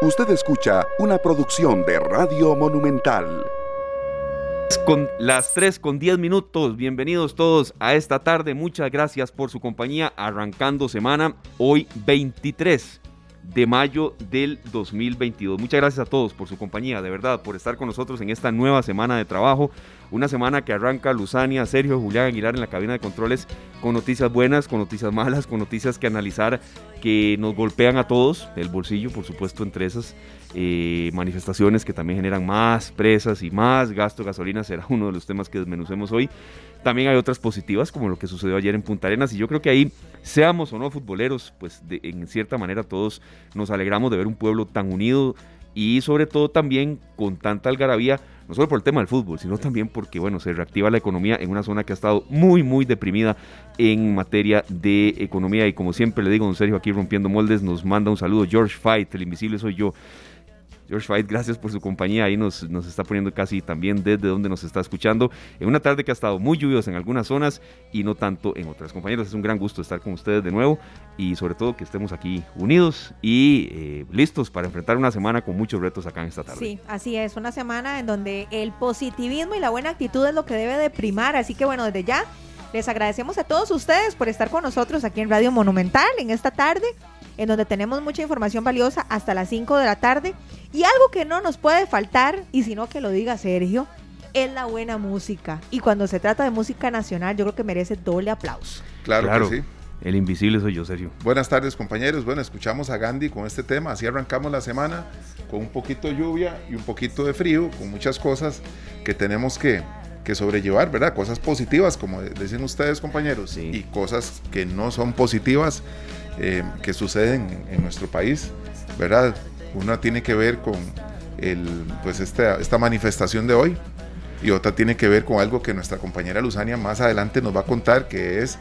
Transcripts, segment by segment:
Usted escucha una producción de Radio Monumental. Las 3 con 10 minutos, bienvenidos todos a esta tarde, muchas gracias por su compañía, arrancando semana hoy 23 de mayo del 2022. Muchas gracias a todos por su compañía, de verdad, por estar con nosotros en esta nueva semana de trabajo. Una semana que arranca Luzania, Sergio, Julián Aguilar en la cabina de controles con noticias buenas, con noticias malas, con noticias que analizar que nos golpean a todos, el bolsillo, por supuesto, entre esas eh, manifestaciones que también generan más presas y más gasto gasolina, será uno de los temas que desmenucemos hoy. También hay otras positivas, como lo que sucedió ayer en Punta Arenas, y yo creo que ahí, seamos o no futboleros, pues en cierta manera todos nos alegramos de ver un pueblo tan unido y sobre todo también con tanta algarabía, no solo por el tema del fútbol, sino también porque, bueno, se reactiva la economía en una zona que ha estado muy, muy deprimida en materia de economía. Y como siempre le digo, don Sergio, aquí rompiendo moldes, nos manda un saludo. George Fight, el invisible soy yo. George Fight, gracias por su compañía. Ahí nos, nos está poniendo casi también desde donde nos está escuchando. En una tarde que ha estado muy lluviosa en algunas zonas y no tanto en otras. Compañeros, es un gran gusto estar con ustedes de nuevo y sobre todo que estemos aquí unidos y eh, listos para enfrentar una semana con muchos retos acá en esta tarde. Sí, así es. Una semana en donde el positivismo y la buena actitud es lo que debe de primar. Así que bueno, desde ya les agradecemos a todos ustedes por estar con nosotros aquí en Radio Monumental en esta tarde en donde tenemos mucha información valiosa hasta las 5 de la tarde. Y algo que no nos puede faltar, y si no que lo diga Sergio, es la buena música. Y cuando se trata de música nacional, yo creo que merece doble aplauso. Claro, que sí. El invisible soy yo, Sergio. Buenas tardes, compañeros. Bueno, escuchamos a Gandhi con este tema. Así arrancamos la semana con un poquito de lluvia y un poquito de frío, con muchas cosas que tenemos que, que sobrellevar, ¿verdad? Cosas positivas, como dicen ustedes, compañeros, y cosas que no son positivas eh, que suceden en, nuestro país, ¿verdad? Una tiene que ver con el, pues esta, esta manifestación de hoy y otra tiene que ver con algo que nuestra compañera Luzania más adelante nos va a contar que es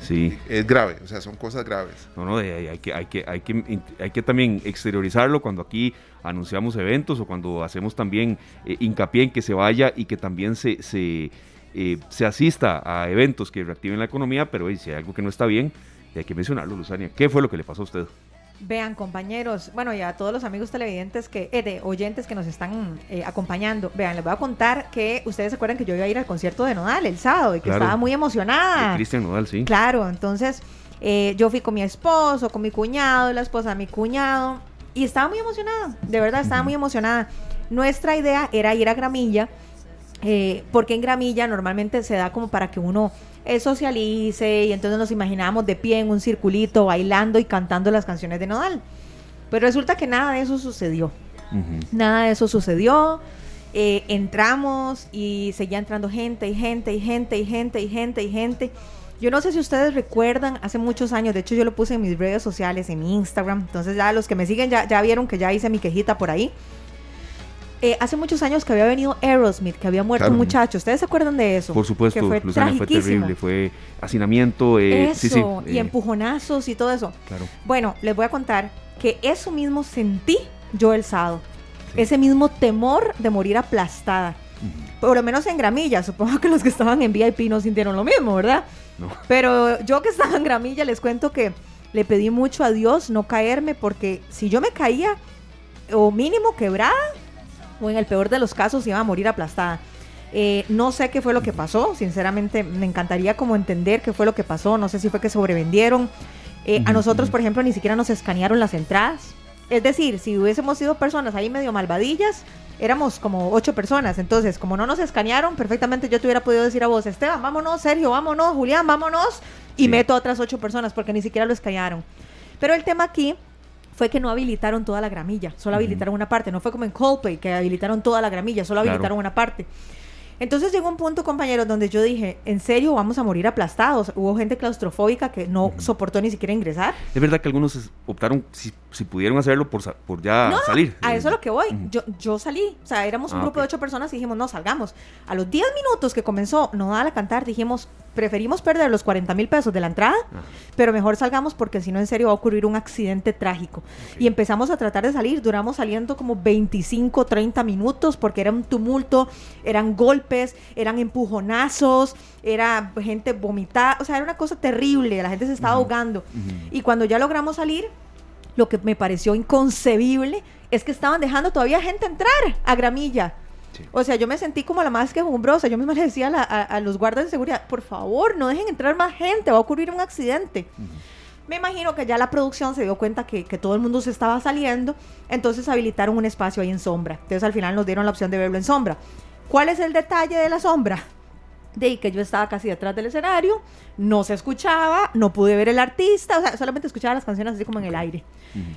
Sí. Es grave, o sea, son cosas graves. No, no, hay, que, hay, que, hay, que, hay que también exteriorizarlo cuando aquí anunciamos eventos o cuando hacemos también eh, hincapié en que se vaya y que también se, se, eh, se asista a eventos que reactiven la economía, pero si hay algo que no está bien, hay que mencionarlo, Luzania. ¿Qué fue lo que le pasó a usted? Vean, compañeros, bueno, y a todos los amigos televidentes que, eh, de oyentes que nos están eh, acompañando, vean, les voy a contar que ustedes se acuerdan que yo iba a ir al concierto de Nodal el sábado y que estaba muy emocionada. Cristian Nodal, sí. Claro, entonces eh, yo fui con mi esposo, con mi cuñado, la esposa de mi cuñado, y estaba muy emocionada, de verdad, estaba muy emocionada. Nuestra idea era ir a Gramilla, porque en Gramilla normalmente se da como para que uno eh, socialice y entonces nos imaginábamos de pie en un circulito bailando y cantando las canciones de Nodal. Pero resulta que nada de eso sucedió. Nada de eso sucedió. Eh, entramos y seguía entrando gente y gente y gente y gente y gente y gente. Yo no sé si ustedes recuerdan, hace muchos años, de hecho yo lo puse en mis redes sociales, en mi Instagram, entonces ya los que me siguen ya, ya vieron que ya hice mi quejita por ahí. Eh, hace muchos años que había venido Aerosmith, que había muerto un muchacho. ¿Ustedes se acuerdan de eso? Por supuesto, fue, fue terrible, fue hacinamiento. Eh, eso, y eh. empujonazos y todo eso. Claro. Bueno, les voy a contar que eso mismo sentí yo el sábado. Ese mismo temor de morir aplastada. Por lo menos en Gramilla. Supongo que los que estaban en VIP no sintieron lo mismo, ¿verdad? No. Pero yo que estaba en Gramilla les cuento que le pedí mucho a Dios no caerme porque si yo me caía o mínimo quebrada, o en el peor de los casos iba a morir aplastada. Eh, no sé qué fue lo que pasó, sinceramente me encantaría como entender qué fue lo que pasó, no sé si fue que sobrevendieron. Eh, a nosotros, por ejemplo, ni siquiera nos escanearon las entradas. Es decir, si hubiésemos sido personas ahí medio malvadillas, éramos como ocho personas. Entonces, como no nos escanearon, perfectamente yo te hubiera podido decir a vos, Esteban, vámonos, Sergio, vámonos, Julián, vámonos, y meto a otras ocho personas porque ni siquiera lo escanearon. Pero el tema aquí fue que no habilitaron toda la gramilla, solo habilitaron una parte. No fue como en Coldplay, que habilitaron toda la gramilla, solo habilitaron una parte. Entonces llegó un punto, compañeros, donde yo dije, ¿en serio vamos a morir aplastados? Hubo gente claustrofóbica que no soportó ni siquiera ingresar. Es verdad que algunos optaron, si, si pudieron hacerlo, por, por ya salir. A eso es lo que voy. yo, yo salí. O sea, éramos un ah, grupo de ocho personas y dijimos, no, salgamos. A los diez minutos que comenzó Nodal a cantar, dijimos, preferimos perder los 40 mil pesos de la entrada, pero mejor salgamos porque si no, en serio, va a ocurrir un accidente trágico. Y empezamos a tratar de salir. Duramos saliendo como 25, 30 minutos porque era un tumulto, eran golpes eran empujonazos, era gente vomitada, o sea, era una cosa terrible, la gente se estaba ahogando. Y cuando ya logramos salir, lo que me pareció inconcebible es que estaban dejando todavía gente entrar a Gramilla. Sí. O sea, yo me sentí como la más quejumbrosa. Yo misma le decía a, la- a- a los guardas de seguridad, por favor, no dejen entrar más gente, va a ocurrir un accidente. Me imagino que ya la producción se dio cuenta que, que todo el mundo se estaba saliendo, entonces habilitaron un espacio ahí en sombra. Entonces al final nos dieron la opción de verlo en sombra. ¿Cuál es el detalle de la sombra? De que yo estaba casi detrás del escenario, no se escuchaba, no pude ver el artista, o sea, solamente escuchaba las canciones así como en el aire.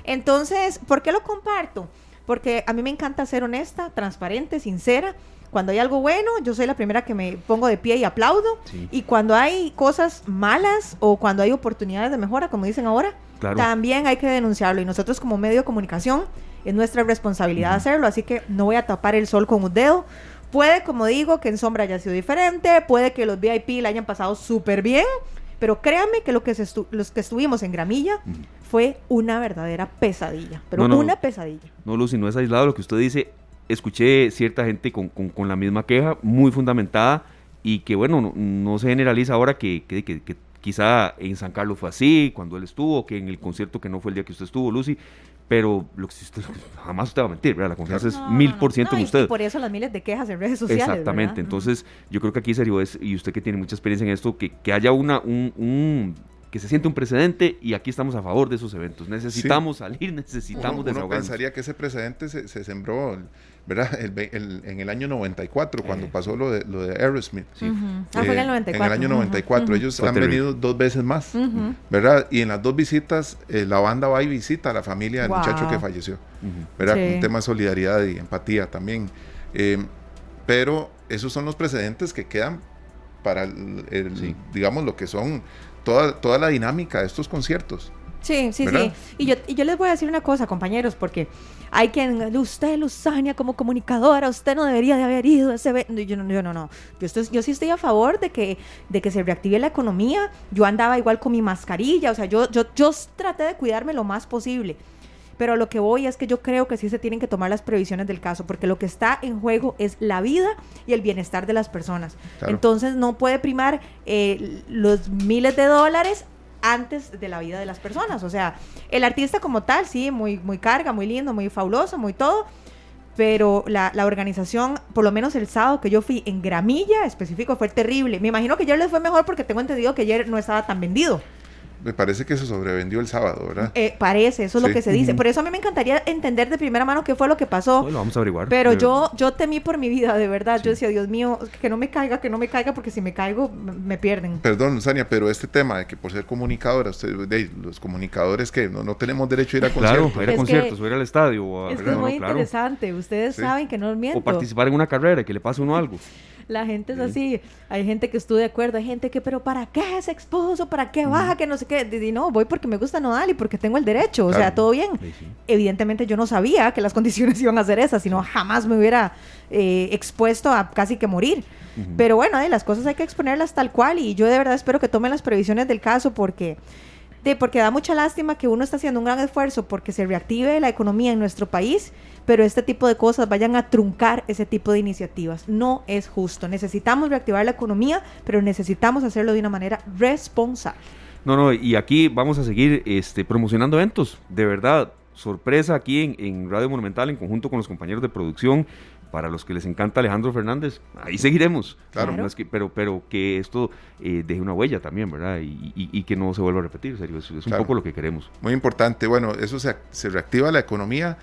Entonces, ¿por qué lo comparto? Porque a mí me encanta ser honesta, transparente, sincera. Cuando hay algo bueno, yo soy la primera que me pongo de pie y aplaudo. Sí. Y cuando hay cosas malas o cuando hay oportunidades de mejora, como dicen ahora, Claro. también hay que denunciarlo. Y nosotros como medio de comunicación es nuestra responsabilidad hacerlo. Así que no voy a tapar el sol con un dedo. Puede, como digo, que en sombra haya sido diferente. Puede que los VIP la hayan pasado súper bien. Pero créanme que, lo que se los que estuvimos en Gramilla fue una verdadera pesadilla. Pero No, no. una pesadilla. No, Lucy, no es aislado lo que usted dice. Escuché cierta gente con, con- con la misma queja, muy fundamentada, y que bueno, no, no se generaliza ahora que, que- que- que quizá en San Carlos fue así, cuando él estuvo, que en el concierto que no fue el día que usted estuvo, Lucy, pero lo que usted, jamás usted va a mentir, ¿verdad? La confianza es No, mil por ciento No, en usted. Y por eso las miles de quejas en redes sociales. Exactamente, ¿verdad? entonces yo creo que aquí serio es, y usted que tiene mucha experiencia en esto, que, que haya una, un, un- que se siente un precedente y aquí estamos a favor de esos eventos. Necesitamos salir, necesitamos Uno, uno desahogarnos. pensaría que ese precedente se, se sembró ¿verdad? El ve- el- en el año 94, cuando Eh. pasó lo de, lo de Aerosmith. Sí. Ah, fue en Eh, el 94. En el año Ujú, 94. ujú. Ellos Fue han terrible. venido dos veces más. ¿verdad? Y en las dos visitas, eh, la banda va y visita a la familia del Wow. muchacho que falleció. ¿verdad? Sí. Un tema de solidaridad y empatía también. Eh, pero esos son los precedentes que quedan para, el, el- Sí. digamos, lo que son toda, toda la dinámica de estos conciertos. Sí, sí, ¿Verdad? sí. Y yo, y yo les voy a decir una cosa, compañeros, porque hay quien, usted, Luzania, como comunicadora, usted no debería de haber ido a ese evento. Yo no, yo no, no. Yo, estoy- yo sí estoy a favor de que, de que se reactive la economía. Yo andaba igual con mi mascarilla, o sea, yo, yo, yo traté de cuidarme lo más posible. Pero lo que voy es que yo creo que sí se tienen que tomar las previsiones del caso, porque lo que está en juego es la vida y el bienestar de las personas. Claro. Entonces no puede primar eh, los miles de dólares antes de la vida de las personas. O sea, el artista como tal, sí, muy, muy carga, muy lindo, muy fabuloso, muy todo. Pero la, la organización, por lo menos el sábado que yo fui en Gramilla específico, fue terrible. Me imagino que ayer les fue mejor porque tengo entendido que ayer no estaba tan vendido. Me parece que se sobrevendió el sábado, ¿verdad? Eh, parece, eso es Sí. lo que se dice. Por eso a mí me encantaría entender de primera mano qué fue lo que pasó. Lo vamos a averiguar. Pero yo, yo temí por mi vida, de verdad. Sí. Yo decía, Dios mío, que no me caiga, que no me caiga, porque si me caigo, me, pierden. Perdón, Sania, pero este tema de que por ser comunicadora, usted, de, los comunicadores que no, no tenemos derecho a ir a Claro, conciertos. a ir a Es conciertos, que- o ir al estadio. O, a- Es que es muy No, claro. interesante. Ustedes Sí. saben que no miento. O participar en una carrera y que le pase a uno algo. La gente es Sí. así. Hay gente que estuvo de acuerdo. Hay gente que, pero ¿para qué se expuso? ¿Para qué baja? Que no sé qué. Y no, voy porque me gusta Nodal y porque tengo el derecho. O sea, todo bien. Sí, sí. Evidentemente yo no sabía que las condiciones iban a ser esas, sino jamás me hubiera eh, expuesto a casi que morir. Pero bueno, eh, las cosas hay que exponerlas tal cual y yo de verdad espero que tomen las previsiones del caso porque, de, porque da mucha lástima que uno está haciendo un gran esfuerzo porque se reactive la economía en nuestro país, pero este tipo de cosas vayan a truncar ese tipo de iniciativas. No es justo. Necesitamos reactivar la economía, pero necesitamos hacerlo de una manera responsable. No, no, y aquí vamos a seguir este, promocionando eventos, de verdad. Sorpresa aquí en, en Radio Monumental en conjunto con los compañeros de producción. Para los que les encanta Alejandro Fernández, ahí seguiremos. Claro. No es que- pero, pero que esto eh, deje una huella también, ¿verdad? Y, y- y que no se vuelva a repetir, serio. Es, es un Claro. poco lo que queremos. Muy importante. Bueno, eso se, se reactiva la economía,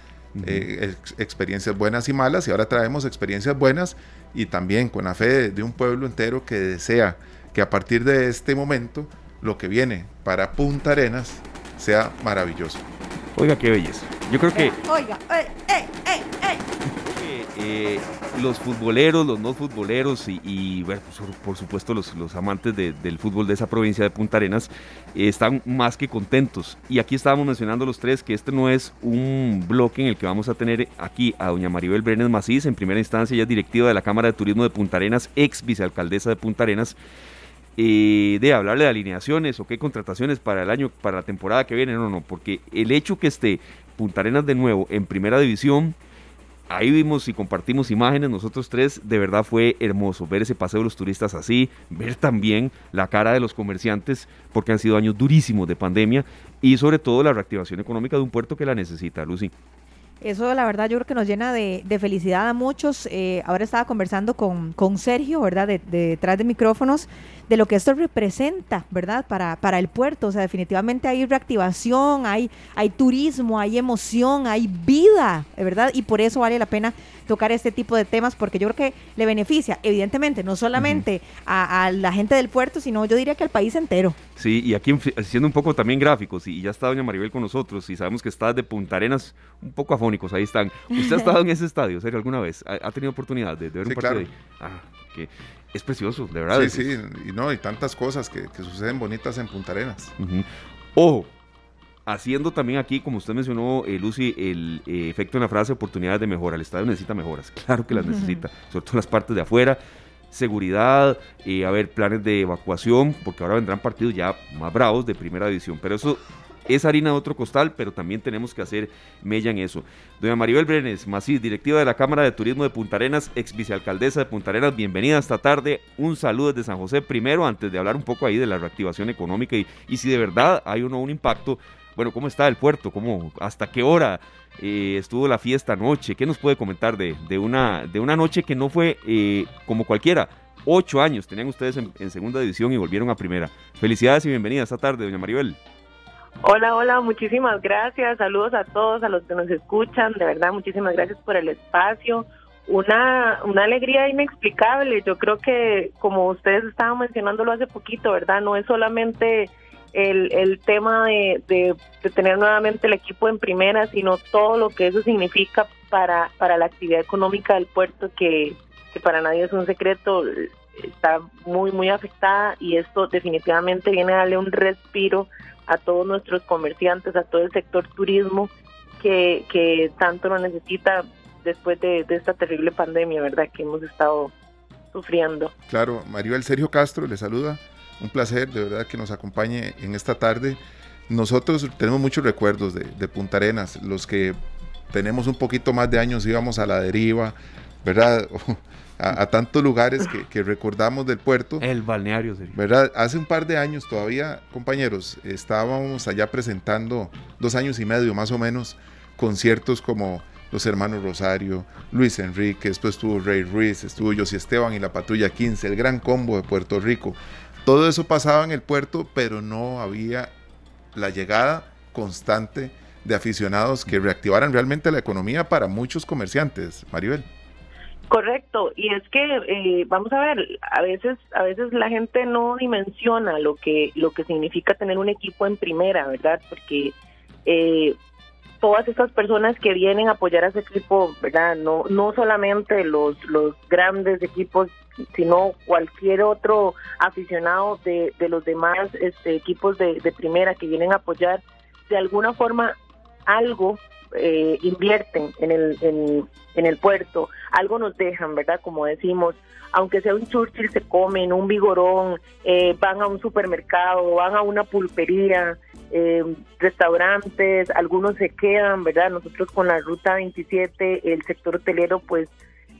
eh, ex- experiencias buenas y malas, y ahora traemos experiencias buenas y también con la fe de, de un pueblo entero que desea que a partir de este momento lo que viene para Punta Arenas sea maravilloso. Oiga, qué belleza. Yo creo que Oiga, ey, ey, ey, ey. que, eh, los futboleros, los no futboleros y, pues, por, supuesto los, amantes de- del fútbol de esa provincia de Punta Arenas eh, están más que contentos. Y aquí estábamos mencionando los tres que este no es un bloque en el que vamos a tener aquí a doña Maribel Brenes Macís, en primera instancia ella es directiva de la Cámara de Turismo de Punta Arenas, ex vicealcaldesa de Punta Arenas. eh, de hablarle de alineaciones o qué contrataciones para el año, para la temporada que viene, no, no, porque el hecho que esté Punta Arenas de nuevo en primera división ahí vimos y compartimos imágenes, nosotros tres, de verdad fue hermoso ver ese paseo de los turistas así, ver también la cara de los comerciantes, porque han sido años durísimos de pandemia y sobre todo la reactivación económica de un puerto que la necesita, Lucy. Eso la verdad yo creo que nos llena de, felicidad a muchos. Eh, ahora estaba conversando con, con Sergio, ¿verdad? De, detrás de micrófonos, de lo que esto representa, ¿verdad? Para, para el puerto. O sea, definitivamente hay reactivación, hay, hay turismo, hay emoción, hay vida, ¿verdad? Y por eso vale la pena tocar este tipo de temas porque yo creo que le beneficia, evidentemente, no solamente a, la gente del puerto, sino yo diría que al país entero. Sí, y aquí siendo un poco también gráficos, y ya está doña Maribel con nosotros, y sabemos que está de Punta Arenas un poco afónicos, ahí están. ¿Usted ha estado en ese estadio, serio, alguna vez? ¿Ha, tenido oportunidad de, ver un partido ahí? Ah, que es precioso, de verdad. Sí, sí, y no, y tantas cosas que, suceden bonitas en Punta Arenas. Ojo, haciendo también aquí, como usted mencionó, eh, Lucy, el eh, efecto en la frase oportunidades de mejora. El estadio necesita mejoras, claro que las necesita, sobre todo las partes de afuera. Seguridad, eh, a ver, planes de evacuación, porque ahora vendrán partidos ya más bravos de primera división. Pero eso es harina de otro costal, pero también tenemos que hacer mella en eso. Doña Maribel Brenes, Macís, directiva de la Cámara de Turismo de Punta Arenas, ex vicealcaldesa de Punta Arenas, bienvenida esta tarde. Un saludo desde San José. Primero, antes de hablar un poco ahí de la reactivación económica y, si de verdad hay o no un impacto bueno, ¿cómo está el puerto? ¿Cómo, ¿Hasta qué hora eh, estuvo la fiesta anoche? ¿Qué nos puede comentar de, de, una, de una noche que no fue eh, como cualquiera? Ocho años tenían ustedes en, segunda división y volvieron a primera. Felicidades y bienvenida esta tarde, doña Maribel. Hola, hola, muchísimas gracias. Saludos a todos, a los que nos escuchan. De verdad, muchísimas gracias por el espacio. Una, una alegría inexplicable. Yo creo que, como ustedes estaban mencionándolo hace poquito, ¿verdad? No es solamente el, el tema de, de, tener nuevamente el equipo en primera, sino todo lo que eso significa para, para la actividad económica del puerto, que, que para nadie es un secreto, está muy, muy afectada y esto definitivamente viene a darle un respiro a todos nuestros comerciantes, a todo el sector turismo que, que tanto lo necesita después de, de esta terrible pandemia, ¿verdad? Que hemos estado sufriendo. Claro, Maribel Sergio Castro le saluda un placer de verdad que nos acompañe en esta tarde. Nosotros tenemos muchos recuerdos de, Punta Arenas, los que tenemos un poquito más de años íbamos a la deriva, ¿verdad? A, tantos lugares que, recordamos del puerto. El balneario, ¿verdad? Hace un par de años todavía, compañeros, estábamos allá presentando, dos años y medio más o menos, conciertos como los hermanos Rosario, Luis Enrique, después estuvo Rey Ruiz, estuvo José Esteban y la Patrulla 15, el gran combo de Puerto Rico. Todo eso pasaba en el puerto, pero no había la llegada constante de aficionados que reactivaran realmente la economía para muchos comerciantes, Maribel. Correcto, y es que eh, vamos a ver, a veces, a veces la gente no dimensiona lo que lo que significa tener un equipo en primera, ¿verdad? Porque eh, todas estas personas que vienen a apoyar a ese equipo, ¿verdad? No, no solamente los, los grandes equipos, sino cualquier otro aficionado de, de los demás este, equipos de, de primera que vienen a apoyar, de alguna forma algo eh, invierten en el, en, el puerto, algo nos dejan, ¿verdad? Como decimos, aunque sea un Churchill, se comen, un vigorón, eh, van a un supermercado, van a una pulpería, eh, restaurantes, algunos se quedan, ¿verdad? Nosotros con la ruta 27, el sector hotelero, pues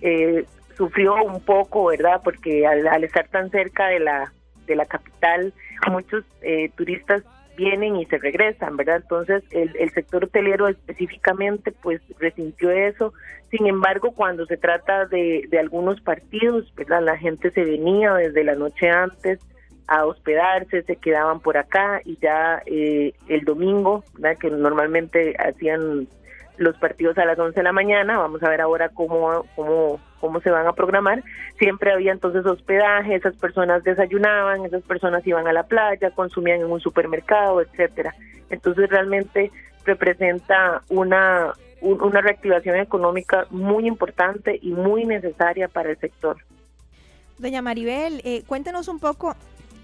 eh, sufrió un poco, ¿verdad? Porque al, estar tan cerca de la de la capital, muchos eh, turistas vienen y se regresan, ¿verdad? Entonces el, el sector hotelero específicamente pues resintió eso. Sin embargo, cuando se trata de, de algunos partidos, ¿verdad? La gente se venía desde la noche antes a hospedarse, se quedaban por acá y ya eh, el domingo, que normalmente hacían los partidos a las 11 de la mañana, vamos a ver ahora cómo, cómo, cómo se van a programar, siempre había entonces hospedaje, esas personas desayunaban, esas personas iban a la playa, consumían en un supermercado, etcétera. Entonces realmente representa una, una reactivación económica muy importante y muy necesaria para el sector. Doña Maribel, eh, cuéntenos un poco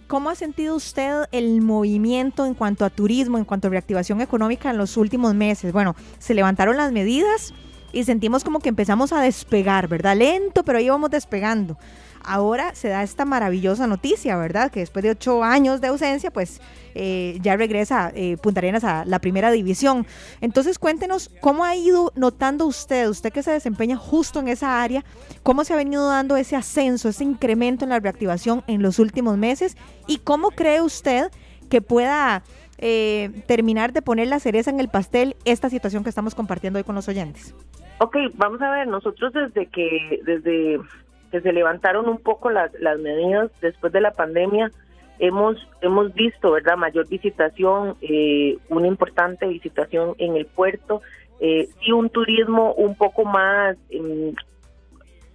¿Cómo ha sentido usted el movimiento en cuanto a turismo, en cuanto a reactivación económica en los últimos meses? Bueno, se levantaron las medidas, y sentimos como que empezamos a despegar, ¿verdad? Lento, pero ahí vamos despegando. Ahora se da esta maravillosa noticia, ¿verdad? Que después de ocho años de ausencia, pues eh, ya regresa eh, Punta Arenas a la primera división. Entonces cuéntenos cómo ha ido notando usted, usted que se desempeña justo en esa área, cómo se ha venido dando ese ascenso, ese incremento en la reactivación en los últimos meses y cómo cree usted que pueda eh, terminar de poner la cereza en el pastel esta situación que estamos compartiendo hoy con los oyentes. Ok, vamos a ver, nosotros desde que, desde que se levantaron un poco las, las medidas después de la pandemia, hemos hemos visto, ¿verdad? Mayor visitación, eh, una importante visitación en el puerto, eh, y un turismo un poco más, em,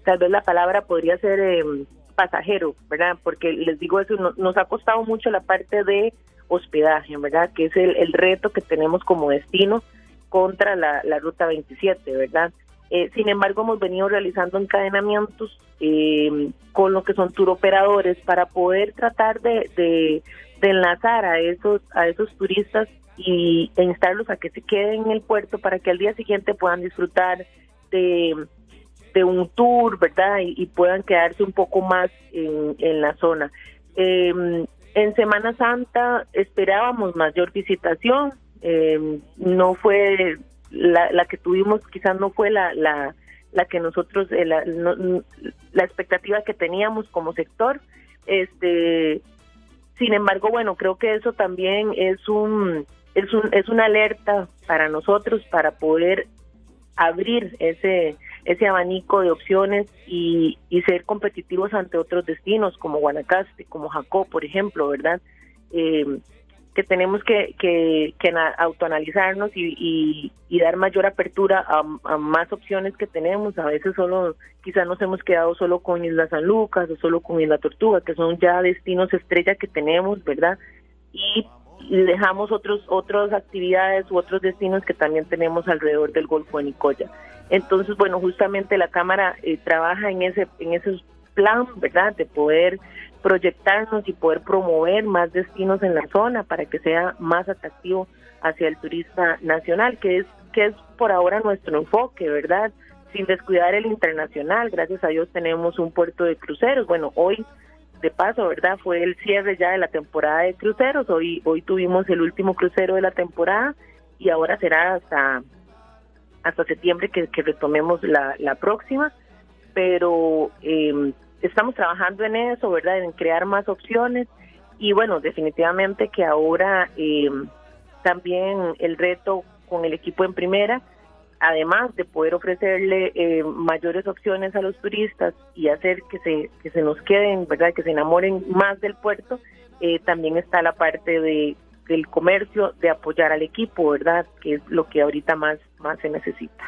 tal vez la palabra podría ser em, pasajero, ¿verdad? Porque les digo eso, nos ha costado mucho la parte de hospedaje, ¿verdad? Que es el, el reto que tenemos como destino contra la, la ruta 27, ¿verdad? Eh, sin embargo, hemos venido realizando encadenamientos eh, con lo que son tour operadores para poder tratar de, enlazar a esos a esos turistas y e instarlos a que se queden en el puerto para que al día siguiente puedan disfrutar de, un tour, ¿verdad? Y, puedan quedarse un poco más en, la zona. Em, en Semana Santa esperábamos mayor visitación, em, no fue la, que tuvimos quizás no fue la, la, la que nosotros, eh, la, la expectativa que teníamos como sector. Este, sin embargo, bueno, creo que eso también es un, es un, es una alerta para nosotros para poder abrir ese, ese abanico de opciones y, y ser competitivos ante otros destinos como Guanacaste, como Jacó, por ejemplo, ¿verdad? Eh, que tenemos que, que, que autoanalizarnos y, y, dar mayor apertura a, más opciones que tenemos. A veces solo, quizás nos hemos quedado solo con Isla San Lucas o solo con Isla Tortuga, que son ya destinos estrella que tenemos, ¿verdad? Y, dejamos otros otras actividades u otros destinos que también tenemos alrededor del Golfo de Nicoya. Entonces, bueno, justamente la Cámara eh, trabaja en ese en esos plan, ¿verdad? De poder proyectarnos y poder promover más destinos en la zona para que sea más atractivo hacia el turista nacional, que es que es por ahora nuestro enfoque, ¿verdad? Sin descuidar el internacional, gracias a Dios tenemos un puerto de cruceros. Bueno, hoy de paso, ¿verdad? Fue el cierre ya de la temporada de cruceros. Hoy hoy tuvimos el último crucero de la temporada y ahora será hasta hasta septiembre que, retomemos la, la próxima. Pero eh, estamos trabajando en eso, ¿verdad? En crear más opciones y bueno, definitivamente que ahora eh, también el reto con el equipo en primera, además de poder ofrecerle eh, mayores opciones a los turistas y hacer que se, que se nos queden, ¿verdad? Que se enamoren más del puerto, eh, también está la parte de del comercio, de apoyar al equipo, ¿verdad? Que es lo que ahorita más, más se necesita.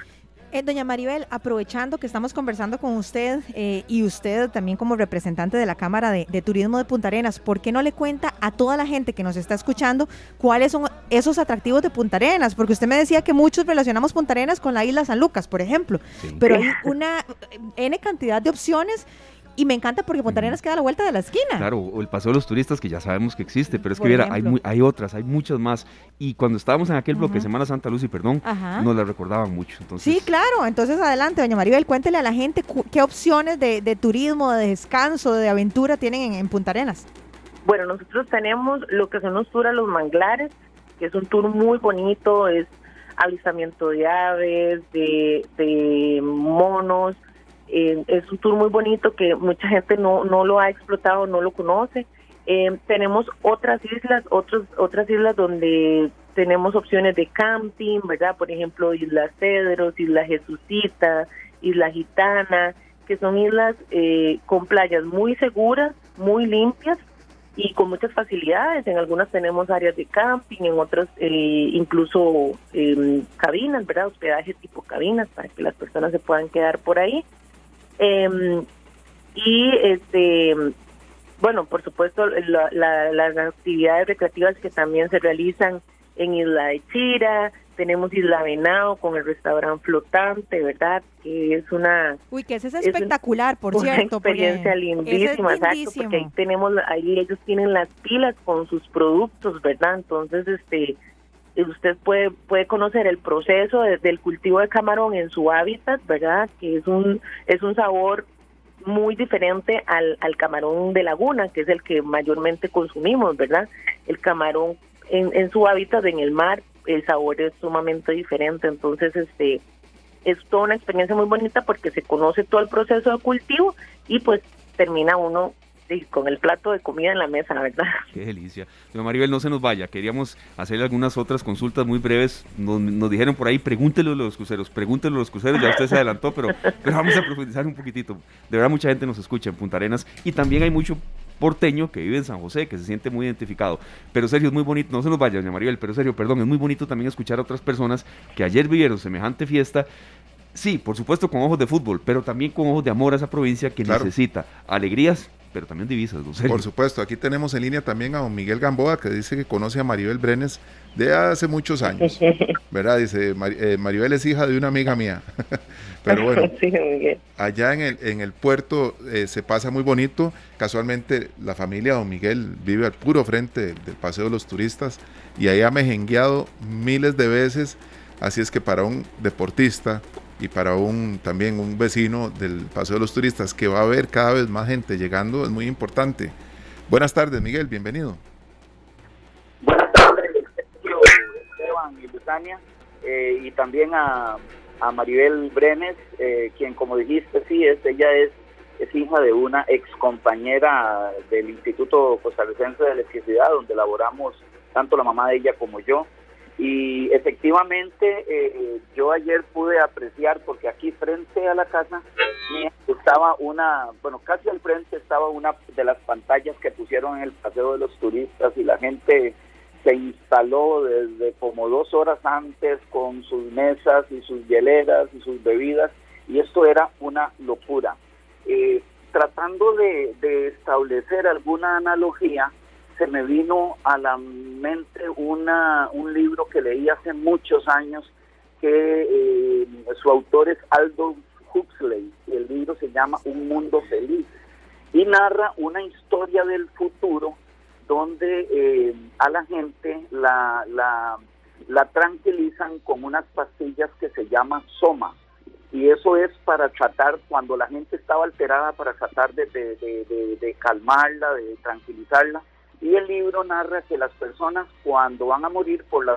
Eh, doña Maribel, aprovechando que estamos conversando con usted eh, y usted también como representante de la Cámara de, Turismo de Punta Arenas, ¿por qué no le cuenta a toda la gente que nos está escuchando cuáles son esos atractivos de Punta Arenas? Porque usted me decía que muchos relacionamos Punta Arenas con la isla San Lucas, por ejemplo, pero hay una N cantidad de opciones y me encanta porque Punta Arenas queda a la vuelta de la esquina. Claro, o el Paseo de los Turistas, que ya sabemos que existe, pero es que mira, hay, hay otras, hay muchas más. Y cuando estábamos en aquel bloque, Semana Santa Luz y perdón, nos la recordaban mucho. Entonces... Sí, claro. Entonces, adelante, doña Maribel, cuéntele a la gente qué opciones de, turismo, de descanso, de aventura tienen en, Punta Arenas. Bueno, nosotros tenemos lo que son los tours a los manglares, que es un tour muy bonito, es avistamiento de aves, de, de monos, eh, es un tour muy bonito que mucha gente no, no lo ha explotado, no lo conoce. Eh, tenemos otras islas, otros, otras islas donde tenemos opciones de camping, ¿verdad? Por ejemplo, Isla Cedros, Isla Jesucita, Isla Gitana, que son islas eh, con playas muy seguras, muy limpias y con muchas facilidades. En algunas tenemos áreas de camping, en otras incluso cabinas, ¿verdad? Hospedaje tipo cabinas para que las personas se puedan quedar por ahí. Eh, y este bueno, por supuesto, las actividades recreativas que también se realizan en Isla de Chira, tenemos Isla Venado con el restaurante flotante, ¿verdad? Que es una... Uy, que es espectacular, por cierto. Una experiencia lindísima, exacto, porque ahí tenemos, ahí ellos tienen las pilas con sus productos, ¿verdad? Entonces, este, usted puede puede conocer el proceso del cultivo de camarón en su hábitat, ¿verdad? Que es un es un sabor muy diferente al, al camarón de laguna, que es el que mayormente consumimos, ¿verdad? El camarón en, en su hábitat en el mar, el sabor es sumamente diferente, entonces este es toda una experiencia muy bonita porque se conoce todo el proceso de cultivo y pues termina uno con el plato de comida en la mesa, ¿verdad? Qué delicia. Doña Maribel, no se nos vaya. Queríamos hacerle algunas otras consultas muy breves. Nos, dijeron por ahí, pregúntelo a los cruceros, pregúntelo a los cruceros. Ya usted se adelantó, pero, pero vamos a profundizar un poquitito. De verdad, mucha gente nos escucha en Punta Arenas y también hay mucho porteño que vive en San José, que se siente muy identificado. Pero serio, es muy bonito, no se nos vaya, doña Maribel, pero serio, perdón, es muy bonito también escuchar a otras personas que ayer vivieron semejante fiesta Sí, por supuesto con ojos de fútbol, pero también con ojos de amor a esa provincia que necesita alegrías, pero también divisas. Por supuesto, aquí tenemos en línea también a don Miguel Gamboa, que dice que conoce a Maribel Brenes de hace muchos años. ¿Verdad? Dice, eh, Maribel es hija de una amiga mía. pero bueno, allá en el, en el puerto eh, se pasa muy bonito. Casualmente la familia de don Miguel vive al puro frente del Paseo de los Turistas y ahí ha mejengueado miles de veces. Así es que para un deportista y para un también un vecino del Paseo de los Turistas que va a ver cada vez más gente llegando es muy importante. Buenas tardes, Miguel, bienvenido. Buenas tardes, Esteban y Luzania, eh, y también a, a Maribel Brenes, eh, quien como dijiste, sí, es, ella es, es hija de una ex compañera del Instituto Costarricense de Electricidad, donde laboramos tanto la mamá de ella como yo. Y efectivamente, eh, yo ayer pude apreciar, porque aquí frente a la casa estaba una, bueno, casi al frente estaba una de las pantallas que pusieron en el paseo de los turistas y la gente se instaló desde como dos horas antes con sus mesas y sus hieleras y sus bebidas y esto era una locura. Eh, tratando de, de establecer alguna analogía, se me vino a la mente una, un libro que leí hace muchos años que eh, su autor es Aldous Huxley y el libro se llama Un Mundo Feliz y narra una historia del futuro donde eh, a la gente la, la, tranquilizan con unas pastillas que se llaman Soma y eso es para tratar, cuando la gente estaba alterada, para tratar de, de, de calmarla, de tranquilizarla y el libro narra que las personas cuando van a morir por la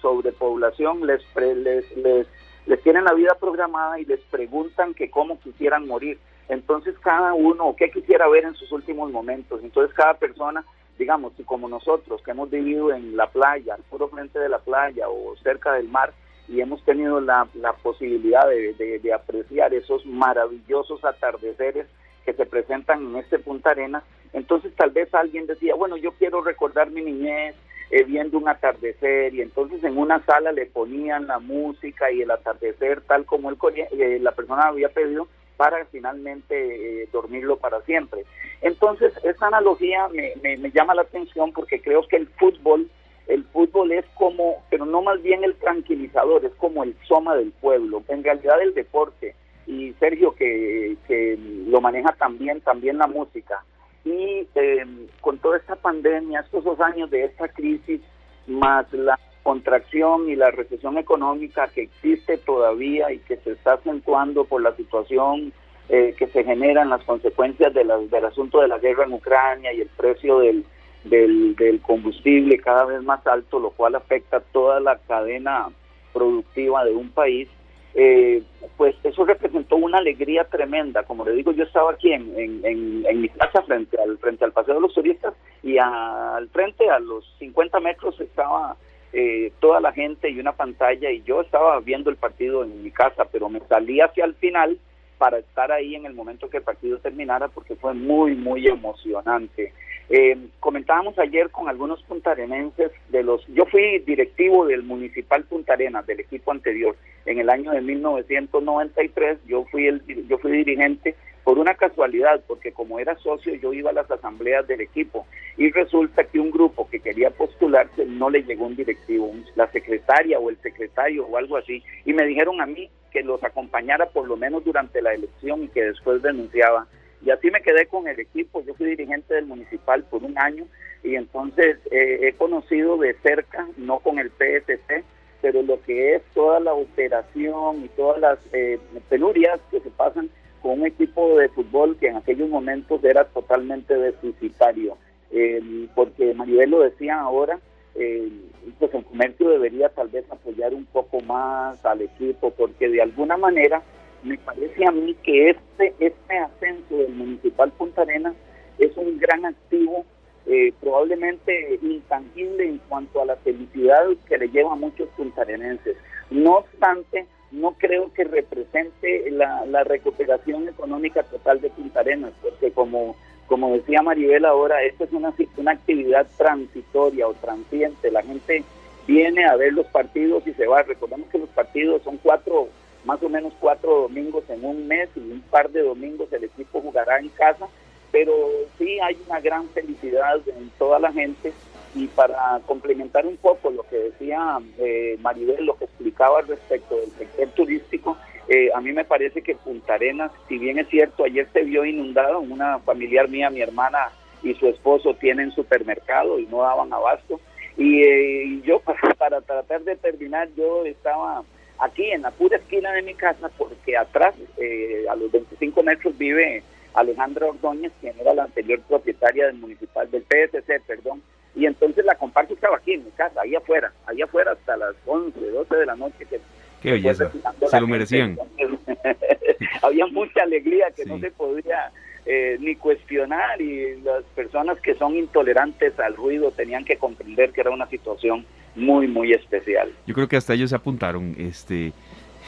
sobrepoblación les, les, les, les tienen la vida programada y les preguntan que cómo quisieran morir. Entonces cada uno, qué quisiera ver en sus últimos momentos. Entonces cada persona, digamos, si como nosotros que hemos vivido en la playa, al puro frente de la playa o cerca del mar, y hemos tenido la, la posibilidad de, de apreciar esos maravillosos atardeceres que se presentan en este Punta Arena, entonces tal vez alguien decía, bueno, yo quiero recordar mi niñez eh, viendo un atardecer y entonces en una sala le ponían la música y el atardecer tal como el, eh, la persona había pedido para finalmente eh, dormirlo para siempre. Entonces esa analogía me, me, me llama la atención porque creo que el fútbol el fútbol es como, pero no más bien el tranquilizador, es como el soma del pueblo. En realidad el deporte y Sergio que, que lo maneja también, también la música. Y em, con toda esta pandemia, estos dos años de esta crisis, más la contracción y la recesión económica que existe todavía y que se está acentuando por la situación eh, que se generan las consecuencias de del asunto de la guerra en Ucrania y el precio del, del, del combustible cada vez más alto, lo cual afecta toda la cadena productiva de un país, eh, pues eso representó una alegría tremenda. Como le digo, yo estaba aquí en, en, mi casa frente al, frente al Paseo de los Turistas y al frente, a los 50 metros, estaba eh, toda la gente y una pantalla y yo estaba viendo el partido en mi casa, pero me salí hacia el final para estar ahí en el momento que el partido terminara porque fue muy, muy emocionante. Eh, comentábamos ayer con algunos puntarenenses de los, yo fui directivo del municipal Punta Arenas del equipo anterior. En el año de 1993, yo fui el, yo fui dirigente por una casualidad, porque como era socio yo iba a las asambleas del equipo. Y resulta que un grupo que quería postularse no le llegó un directivo, la secretaria o el secretario o algo así, y me dijeron a mí que los acompañara por lo menos durante la elección y que después denunciaba Y así me quedé con el equipo. Yo fui dirigente del municipal por un año y entonces eh, he conocido de cerca, no con el PSC, pero lo que es toda la operación y todas las eh, penurias que se pasan con un equipo de fútbol que en aquellos momentos era totalmente deficitario. Eh, porque Maribel lo decía ahora, eh, pues el comercio debería tal vez apoyar un poco más al equipo, porque de alguna manera me parece a mí que este, este ascenso del Municipal Punta Arenas es un gran activo eh, probablemente intangible en cuanto a la felicidad que le lleva a muchos puntarenenses. No obstante, no creo que represente la, la recuperación económica total de Punta Arenas, porque como, como decía Maribel ahora, esto es una, una actividad transitoria o transiente. La gente viene a ver los partidos y se va. Recordemos que los partidos son cuatro, más o menos cuatro domingos en un mes y un par de domingos el equipo jugará en casa. Pero sí hay una gran felicidad en toda la gente. Y para complementar un poco lo que decía eh, Maribel, lo que explicaba respecto del sector turístico, eh, a mí me parece que Punta Arenas, si bien es cierto, ayer se vio inundado, una familiar mía, mi hermana y su esposo tienen supermercado y no daban abasto, y, eh, yo para, para tratar de terminar, yo estaba aquí en la pura esquina de mi casa porque atrás, eh, a los 25 metros, vive Alejandra Ordóñez, quien era la anterior propietaria del municipal del PSC, perdón, y entonces la comparto estaba aquí en mi casa, ahí afuera, ahí afuera hasta las 11, 12 de la noche. Que, Qué belleza, se lo merecían. Había mucha alegría que no se podía eh, ni cuestionar y las personas que son intolerantes al ruido tenían que comprender que era una situación muy, muy especial. Yo creo que hasta ellos se apuntaron, este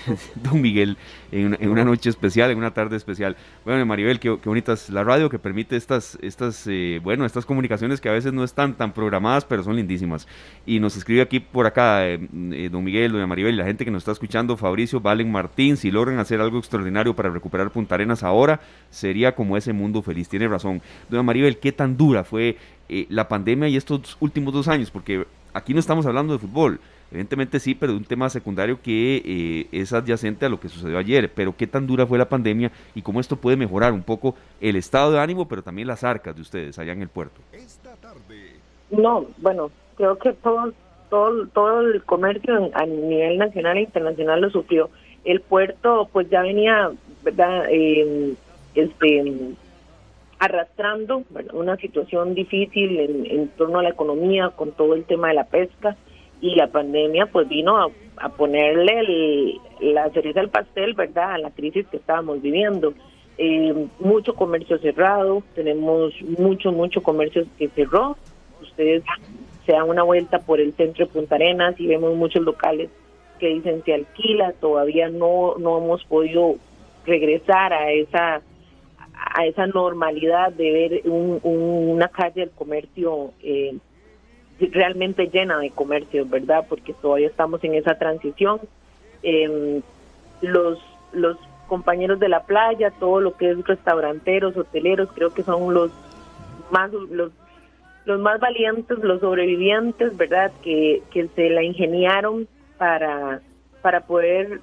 don Miguel, en una, noche especial, en una tarde especial. Bueno, Maribel, qué, bonita es la radio que permite estas, estas, eh, bueno, estas comunicaciones que a veces no están tan programadas, pero son lindísimas. Y nos escribe aquí por acá, eh, eh, don Miguel, doña Maribel, la gente que nos está escuchando, Fabricio, Valen, Martín, si logran hacer algo extraordinario para recuperar Punta Arenas ahora, sería como ese mundo feliz. Tiene razón. Doña Maribel, ¿qué tan dura fue la pandemia y estos últimos dos años? Porque aquí no estamos hablando de fútbol Evidentemente sí, pero de un tema secundario que eh, es adyacente a lo que sucedió ayer. Pero qué tan dura fue la pandemia y cómo esto puede mejorar un poco el estado de ánimo, pero también las arcas de ustedes allá en el puerto. No, bueno, creo que todo, todo, todo el comercio a nivel nacional e internacional lo sufrió. El puerto pues ya venía, ¿verdad? Eh, este arrastrando una situación difícil en, en torno a la economía con todo el tema de la pesca y la pandemia pues vino a, ponerle la cereza al pastel, ¿verdad?, a la crisis que estábamos viviendo. Eh, mucho comercio cerrado, tenemos mucho, mucho comercio que cerró. Ustedes se dan una vuelta por el centro de Punta Arenas y vemos muchos locales que dicen se alquila, todavía no, no hemos podido regresar a esa a esa normalidad de ver una calle del comercio eh, realmente llena de comercios, ¿verdad? Porque todavía estamos en esa transición. Em, los, los compañeros de la playa, todo lo que es restauranteros, hoteleros, creo que son los más los, los más valientes, los sobrevivientes, ¿verdad? Que, que se la ingeniaron para, para poder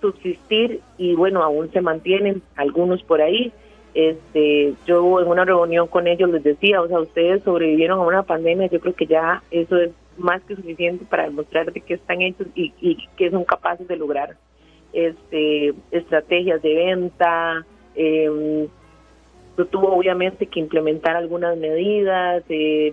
subsistir y bueno, aún se mantienen algunos por ahí. Este, yo en una reunión con ellos les decía, o sea, ustedes sobrevivieron a una pandemia, yo creo que ya eso es más que suficiente para demostrar de qué están hechos y, y qué son capaces de lograr. Este, estrategias de venta, eh, tuvo obviamente que implementar algunas medidas, eh,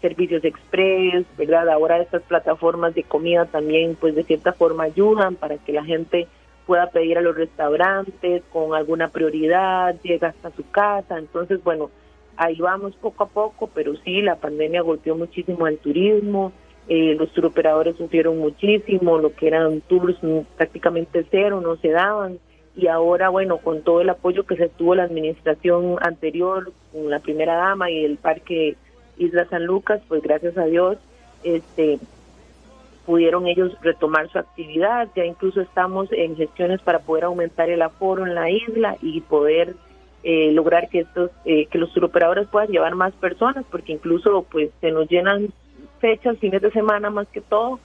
servicios express, ¿verdad? Ahora estas plataformas de comida también, pues de cierta forma ayudan para que la gente pueda pedir a los restaurantes con alguna prioridad, llega hasta su casa. Entonces, bueno, ahí vamos poco a poco, pero sí, la pandemia golpeó muchísimo al turismo, eh, los turoperadores sufrieron muchísimo, lo que eran tours prácticamente cero, no se daban. Y ahora, bueno, con todo el apoyo que se tuvo la administración anterior, con la primera dama y el parque Isla San Lucas, pues gracias a Dios, este pudieron ellos retomar su actividad, ya incluso estamos en gestiones para poder aumentar el aforo en la isla y poder eh, lograr que estos eh, que los turoperadores puedan llevar más personas, porque incluso pues se nos llenan fechas, fines de semana más que todo,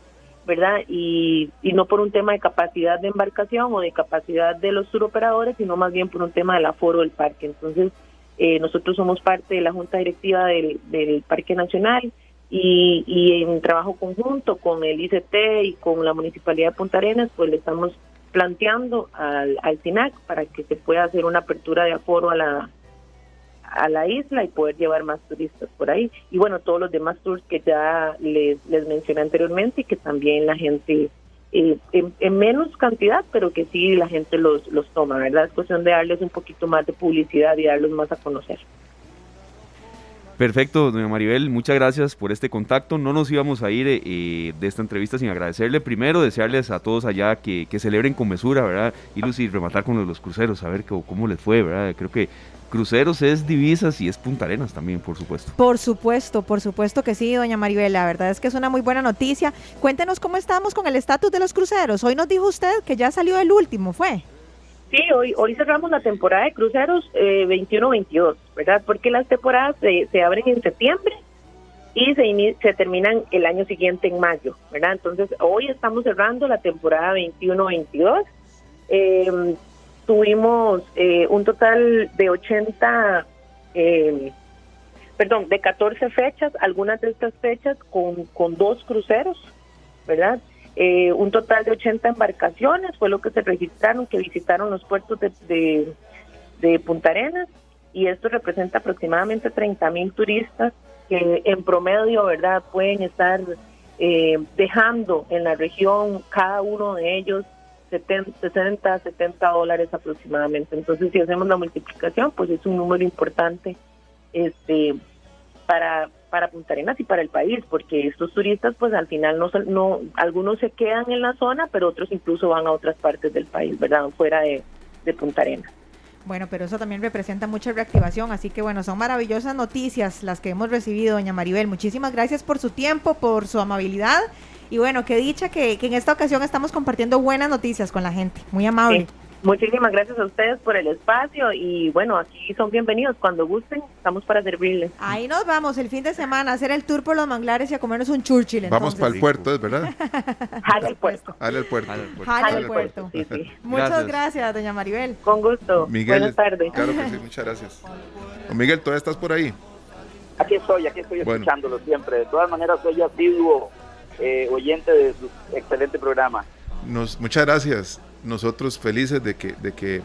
¿verdad? Y, y no por un tema de capacidad de embarcación o de capacidad de los turoperadores, sino más bien por un tema del aforo del parque. Entonces, eh, nosotros somos parte de la Junta Directiva del, del Parque Nacional y, y en trabajo conjunto con el ICT y con la Municipalidad de Punta Arenas, pues le estamos planteando al, al SINAC para que se pueda hacer una apertura de aforo a la a la isla y poder llevar más turistas por ahí. Y bueno, todos los demás tours que ya les, les mencioné anteriormente y que también la gente, eh, en, en, menos cantidad, pero que sí la gente los, los toma, ¿verdad? Es cuestión de darles un poquito más de publicidad y darlos más a conocer. Perfecto, doña Maribel, muchas gracias por este contacto. No nos íbamos a ir eh, de esta entrevista sin agradecerle. Primero, desearles a todos allá que, celebren con mesura, ¿verdad? Y Lucy, rematar con los, los cruceros, a ver cómo, cómo les fue, ¿verdad? Creo que cruceros es divisas y es Punta Arenas también, por supuesto. Por supuesto, por supuesto que sí, doña Maribel. La verdad es que es una muy buena noticia. Cuéntenos cómo estamos con el estatus de los cruceros. Hoy nos dijo usted que ya salió el último, ¿fue? Sí, hoy, hoy cerramos la temporada de cruceros eh, 21-22, ¿verdad? Porque las temporadas se, se abren en septiembre y se, se terminan el año siguiente en mayo, ¿verdad? Entonces, hoy estamos cerrando la temporada 21-22. Eh, tuvimos eh, un total de 80, eh, perdón, de 14 fechas, algunas de estas fechas con, con dos cruceros, ¿verdad? Eh, un total de 80 embarcaciones fue lo que se registraron, que visitaron los puertos de, de, Punta Arenas, y esto representa aproximadamente 30 mil turistas que en promedio, ¿verdad?, pueden estar eh, dejando en la región cada uno de ellos 70, 60, 70 dólares aproximadamente. Entonces, si hacemos la multiplicación, pues es un número importante este para para Punta Arenas y para el país, porque estos turistas, pues al final no, no algunos se quedan en la zona, pero otros incluso van a otras partes del país, ¿verdad? Fuera de, de Punta Arenas. Bueno, pero eso también representa mucha reactivación, así que bueno, son maravillosas noticias las que hemos recibido, doña Maribel. Muchísimas gracias por su tiempo, por su amabilidad y bueno, qué dicha que, que en esta ocasión estamos compartiendo buenas noticias con la gente. Muy amable. Sí. Muchísimas gracias a ustedes por el espacio y bueno, aquí son bienvenidos cuando gusten, estamos para servirles. Ahí nos vamos el fin de semana a hacer el tour por los manglares y a comernos un Churchill. Vamos para el puerto, ¿es verdad? Jale el puerto. Jale el puerto. Jale el puerto. Sí, sí. Muchas gracias. gracias. doña Maribel. Con gusto. Miguel, Buenas tardes. Claro que sí, muchas gracias. Miguel, ¿todavía estás por ahí? Aquí estoy, aquí estoy bueno. escuchándolo siempre. De todas maneras, soy asiduo eh, oyente de su excelente programa. Nos, muchas gracias. Nosotros felices de que, de que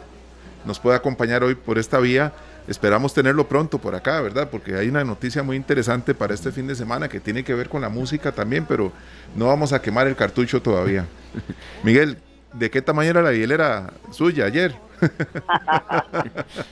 nos pueda acompañar hoy por esta vía. Esperamos tenerlo pronto por acá, ¿verdad? Porque hay una noticia muy interesante para este fin de semana que tiene que ver con la música también, pero no vamos a quemar el cartucho todavía. Miguel, ¿de qué tamaño era la hielera suya ayer?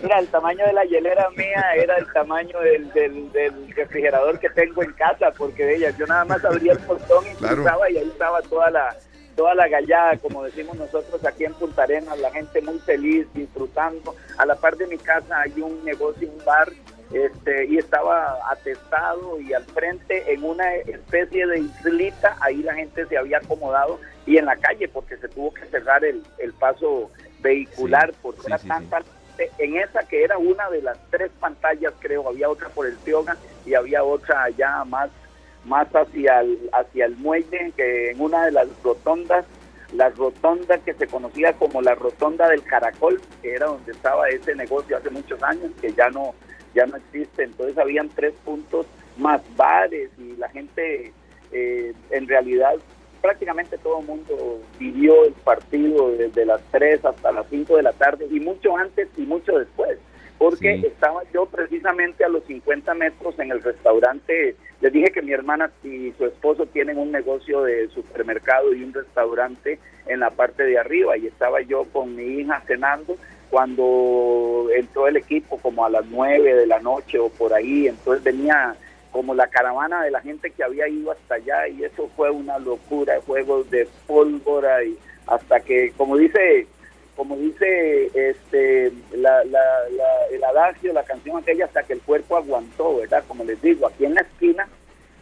Mira, el tamaño de la hielera mía era el tamaño del, del, del refrigerador que tengo en casa, porque de ella yo nada más abría el portón y Claro. y ahí estaba toda la toda la gallada, como decimos nosotros aquí en Punta Arenas, la gente muy feliz, disfrutando. A la par de mi casa hay un negocio, un bar, este, y estaba atestado y al frente en una especie de islita, ahí la gente se había acomodado y en la calle porque se tuvo que cerrar el, el paso vehicular Sí, porque sí, era sí, tanta en esa que era una de las tres pantallas creo había otra por el Tioga y había otra allá más más hacia el, hacia el muelle que en una de las rotondas la rotonda que se conocía como la rotonda del caracol que era donde estaba ese negocio hace muchos años que ya no ya no existe entonces habían tres puntos más bares y la gente eh, en realidad prácticamente todo el mundo vivió el partido desde las 3 hasta las 5 de la tarde y mucho antes y mucho después, porque Sí. estaba yo precisamente a los 50 metros en el restaurante, les dije que mi hermana y su esposo tienen un negocio de supermercado y un restaurante en la parte de arriba y estaba yo con mi hija cenando cuando entró el equipo como a las 9 de la noche o por ahí, entonces venía como la caravana de la gente que había ido hasta allá y eso fue una locura, juegos de pólvora y hasta que, como dice, como dice este la, la, la- el adagio, la canción aquella, hasta que el cuerpo aguantó, ¿verdad? Como les digo, aquí en la esquina,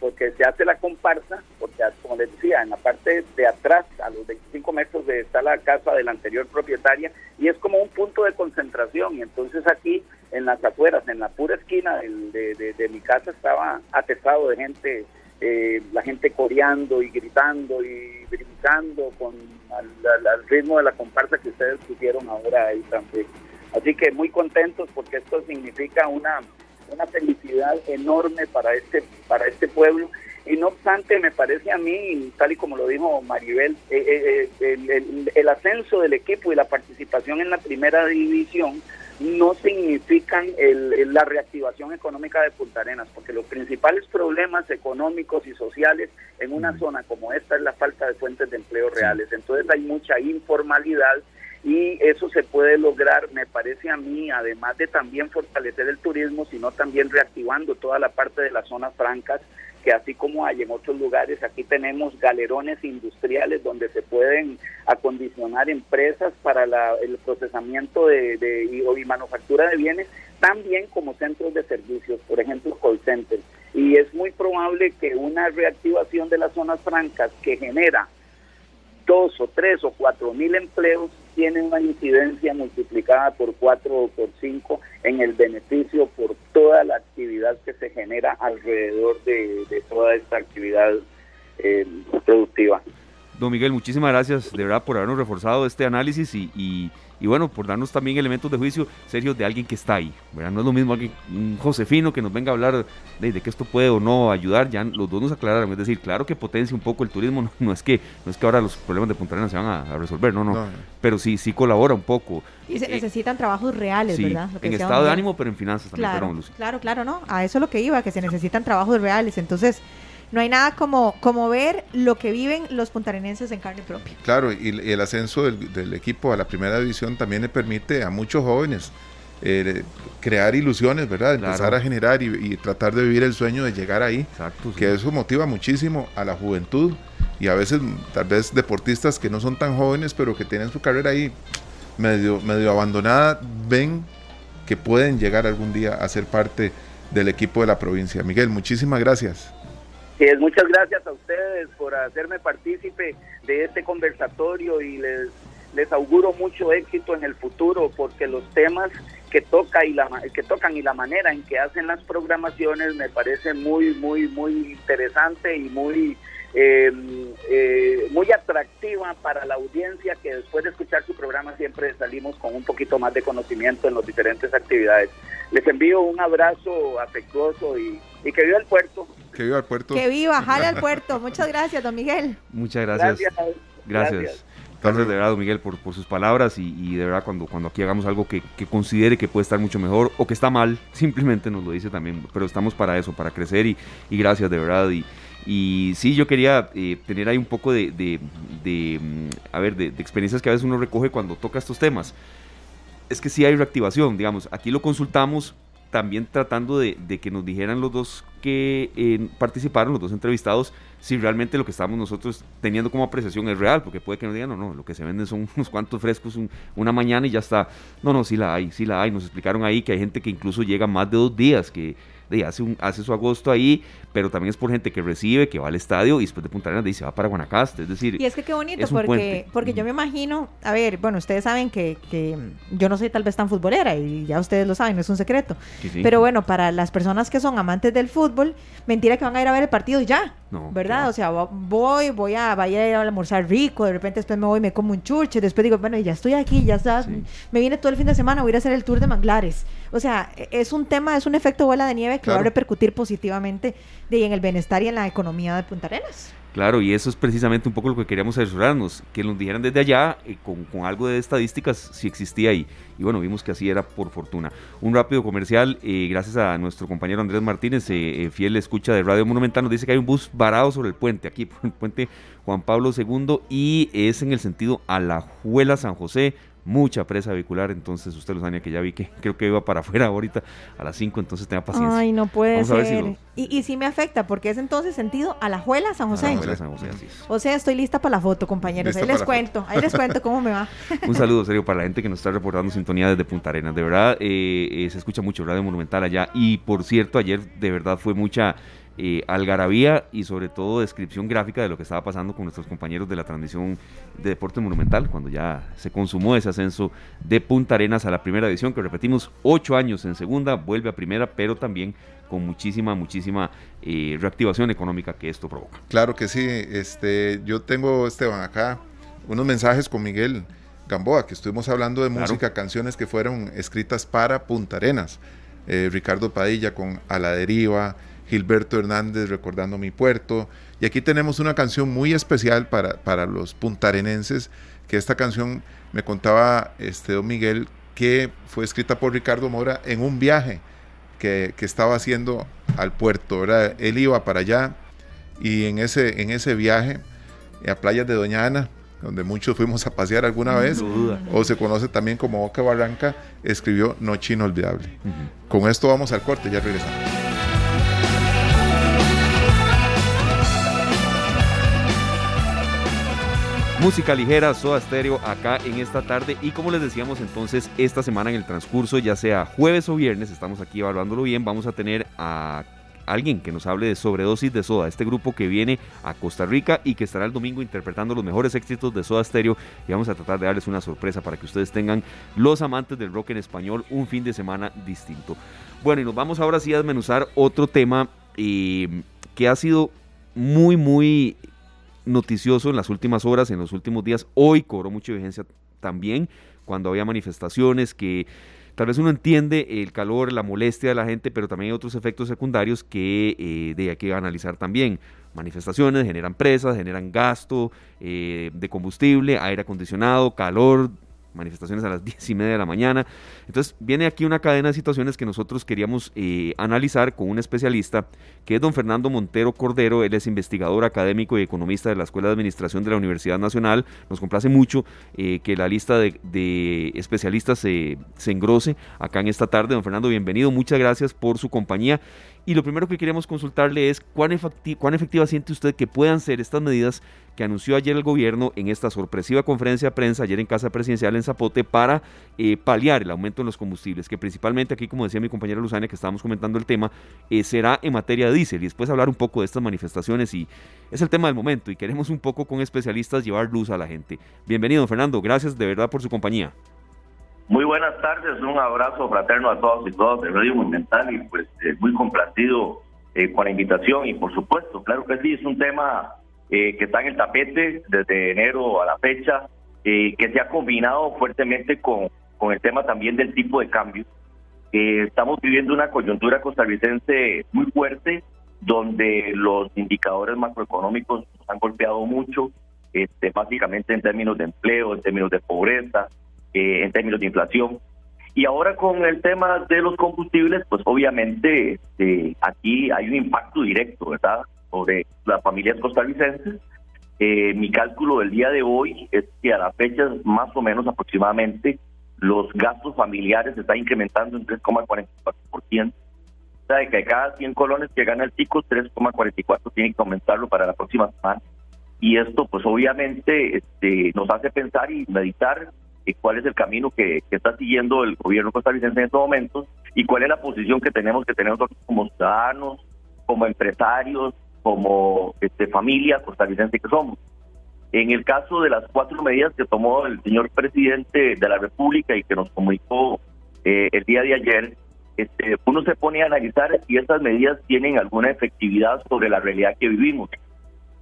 porque se hace la comparsa, porque como les decía, en la parte de atrás, a los 25 metros de está la casa de la anterior propietaria, y es como un punto de concentración, y entonces aquí en las afueras, en la pura esquina del- de, de- de mi casa estaba atestado de gente eh, la gente coreando y gritando y brincando con al, ritmo de la comparsa que ustedes pusieron ahora ahí también. Así que muy contentos porque esto significa una, una felicidad enorme para este, para este pueblo. Y no obstante, me parece a mí, tal y como lo dijo Maribel, eh, eh, el, el ascenso del equipo y la participación en la primera división no significan la reactivación económica de Punta Arenas, porque los principales problemas económicos y sociales en una zona como esta es la falta de fuentes de empleo reales. Entonces hay mucha informalidad y eso se puede lograr, me parece a mí, además de también fortalecer el turismo, sino también reactivando toda la parte de las zonas francas que así como hay en otros lugares, aquí tenemos galerones industriales donde se pueden acondicionar empresas para el procesamiento de, y, manufactura de bienes, también como centros de servicios, por ejemplo, call centers. Y es muy probable que una reactivación de las zonas francas que genera dos o tres o cuatro mil empleos tienen una incidencia multiplicada por cuatro o por cinco en el beneficio por toda la actividad que se genera alrededor de, toda esta actividad eh, productiva. Don Miguel, muchísimas gracias de verdad por habernos reforzado este análisis y y bueno, por darnos también elementos de juicio serios de alguien que está ahí. ¿verdad? No es lo mismo alguien, un Josefino que nos venga a hablar de, que esto puede o no ayudar, ya los dos nos aclararon, es decir, claro que potencia un poco el turismo, no, es, que, no es que ahora los problemas de Punta Arenas se van a, resolver, no, no, pero sí, sí colabora un poco. Y se eh, necesitan trabajos reales, ¿verdad? en estado de ánimo, pero en finanzas también. Claro, claro, claro, ¿no? A eso es lo que iba, que se necesitan trabajos reales, entonces no hay nada como, como ver lo que viven los puntarenenses en carne propia. Claro, y, el ascenso del, equipo a la primera división también le permite a muchos jóvenes eh, crear ilusiones, ¿verdad? Empezar a generar y, tratar de vivir el sueño de llegar ahí. Exacto, Que eso motiva muchísimo a la juventud y a veces tal vez deportistas que no son tan jóvenes pero que tienen su carrera ahí medio, medio abandonada, ven que pueden llegar algún día a ser parte del equipo de la provincia. Miguel, muchísimas gracias muchas gracias a ustedes por hacerme partícipe de este conversatorio y les, les auguro mucho éxito en el futuro porque los temas que toca y la que tocan y la manera en que hacen las programaciones me parece muy muy muy interesante y muy em, eh, muy atractiva para la audiencia que después de escuchar su programa siempre salimos con un poquito más de conocimiento en las diferentes actividades. Les envío un abrazo afectuoso y, y que viva el puerto. Que viva el puerto. Que viva, jale al puerto. Muchas gracias, don Miguel. Muchas gracias. Gracias. gracias. de verdad, don Miguel, por, por sus palabras y, de verdad cuando, cuando aquí hagamos algo que, considere que puede estar mucho mejor o que está mal, simplemente nos lo dice también. Pero estamos para eso, para crecer y, gracias de verdad. Y, y sí, yo quería eh, tener ahí un poco de, de, mm, a ver, de, experiencias que a veces uno recoge cuando toca estos temas. Es que sí hay reactivación, digamos, aquí lo consultamos también tratando de, que nos dijeran los dos que participaron, los dos entrevistados, si realmente lo que estamos nosotros teniendo como apreciación es real, porque puede que nos digan, no, no, lo que se venden son unos cuantos frescos una mañana y ya está. No, no, sí la hay, sí la hay. Nos explicaron ahí que hay gente que incluso llega más de dos días, que hace, un, hace su agosto ahí, pero también es por gente que recibe, que va al estadio y después de Punta Arenas dice va para Guanacaste. Es decir, y es que qué bonito, porque, porque yo me imagino, a ver, bueno, ustedes saben que, que, yo no soy tal vez tan futbolera y ya ustedes lo saben, no es un secreto. Pero bueno, para las personas que son amantes del fútbol, mentira que van a ir a ver el partido y ya. ¿Verdad? O sea, voy, voy a, vaya a ir a almorzar rico, de repente después me voy, me como un churche, después digo, bueno, ya estoy aquí, ya está, me viene todo el fin de semana, voy a ir a hacer el tour de manglares. O sea, e, es un tema, es un efecto bola de nieve que va a repercutir positivamente de, en el bienestar y en la economía de Punta Arenas. Claro, y eso es precisamente un poco lo que queríamos asesorarnos, que nos dijeran desde allá, eh, con, con, algo de estadísticas, si existía ahí. Y bueno, vimos que así era por fortuna. Un rápido comercial, eh, gracias a nuestro compañero Andrés Martínez, eh, fiel escucha de Radio Monumental, nos dice que hay un bus varado sobre el puente, aquí por el puente Juan Pablo II, y es en el sentido Alajuela San José, mucha presa vehicular, entonces usted lo sabe que ya vi que creo que iba para afuera ahorita a las 5, entonces tenga paciencia. Ay, no puede ser. y, y sí me afecta, porque es entonces sentido a la Juela San José. A la San José, así es. O sea, estoy lista para la foto, compañeros. ahí les cuento, ahí les cuento cómo me va. Un saludo serio para la gente que nos está reportando sintonía desde Punta Arenas. De verdad, eh, eh, se escucha mucho Radio Monumental allá. Y por cierto, ayer de verdad fue mucha eh, algarabía y sobre todo descripción gráfica de lo que estaba pasando con nuestros compañeros de la transmisión de Deporte Monumental, cuando ya se consumó ese ascenso de Punta Arenas a la primera división, que repetimos, ocho años en segunda, vuelve a primera, pero también con muchísima, muchísima eh, reactivación económica que esto provoca. Claro que sí, este, yo tengo, Esteban, acá unos mensajes con Miguel Gamboa, que estuvimos hablando de música, canciones que fueron escritas para Punta Arenas. Eh, Ricardo Padilla con A la Deriva, Gilberto Hernández recordando mi puerto. Y aquí tenemos una canción muy especial para, para los puntarenenses, que esta canción me contaba este don Miguel que fue escrita por Ricardo Mora en un viaje que, que estaba haciendo al puerto. Él iba para allá y en ese, en ese viaje a playas de Doña Ana, donde muchos fuimos a pasear alguna vez, o se conoce también como Boca Barranca, escribió Noche Inolvidable. Con esto vamos al corte, ya regresamos. Música ligera, Soda Stereo acá en esta tarde y como les decíamos entonces esta semana en el transcurso, ya sea jueves o viernes, estamos aquí evaluándolo bien, vamos a tener a alguien que nos hable de sobredosis de soda, este grupo que viene a Costa Rica y que estará el domingo interpretando los mejores éxitos de Soda Stereo y vamos a tratar de darles una sorpresa para que ustedes tengan los amantes del rock en español un fin de semana distinto. Bueno, y nos vamos ahora sí a desmenuzar otro tema eh, que ha sido muy, muy noticioso en las últimas horas, en los últimos días. Hoy cobró mucha vigencia también cuando había manifestaciones que Tal vez uno entiende el calor, la molestia de la gente, pero también hay otros efectos secundarios que eh, de hay que analizar también. Manifestaciones generan presas, generan gasto eh, de combustible, aire acondicionado, calor, manifestaciones a las diez y media de la mañana. Entonces viene aquí una cadena de situaciones que nosotros queríamos eh, analizar con un especialista que es don Fernando Montero Cordero, él es investigador académico y economista de la Escuela de Administración de la Universidad Nacional. Nos complace mucho eh, que la lista de, especialistas se, se engrose acá en esta tarde. Don Fernando, bienvenido, muchas gracias por su compañía. Y lo primero que queremos consultarle es cuán, cuán efectiva siente usted que puedan ser estas medidas que anunció ayer el gobierno en esta sorpresiva conferencia de prensa ayer en Casa Presidencial en Zapote para eh, paliar el aumento en los combustibles, que principalmente aquí, como decía mi compañera Luzania, que estábamos comentando el tema, eh, será en materia de diésel y después hablar un poco de estas manifestaciones y es el tema del momento y queremos un poco con especialistas llevar luz a la gente. Bienvenido Fernando, gracias de verdad por su compañía. Muy buenas tardes, un abrazo fraterno a todos y todas de Radio Monumental y pues eh, muy complacido con la invitación y por supuesto, claro que sí, es un tema eh, que está en el tapete desde enero a la fecha, eh, que se ha combinado fuertemente con, con el tema también del tipo de cambio. Eh, estamos viviendo una coyuntura costarricense muy fuerte, donde los indicadores macroeconómicos nos han golpeado mucho, este, básicamente en términos de empleo, en términos de pobreza, en términos de inflación. Y ahora con el tema de los combustibles, pues obviamente este, aquí hay un impacto directo, ¿verdad? sobre las familias costarricenses. Eh, mi cálculo del día de hoy es que a la fecha, más o menos aproximadamente, los gastos familiares se están incrementando en 3,44%. O sea, de que cada 100 colones que gana el chico, 3,44 tiene que aumentarlo para la próxima semana. Y esto, pues obviamente, este, nos hace pensar y meditar eh, cuál es el camino que, que, está siguiendo el gobierno costarricense en estos momentos y cuál es la posición que tenemos que tener nosotros como ciudadanos, como empresarios, como este, familia costarricense que somos. En el caso de las cuatro medidas que tomó el señor presidente de la República y que nos comunicó eh, el día de ayer, este, uno se pone a analizar si estas medidas tienen alguna efectividad sobre la realidad que vivimos.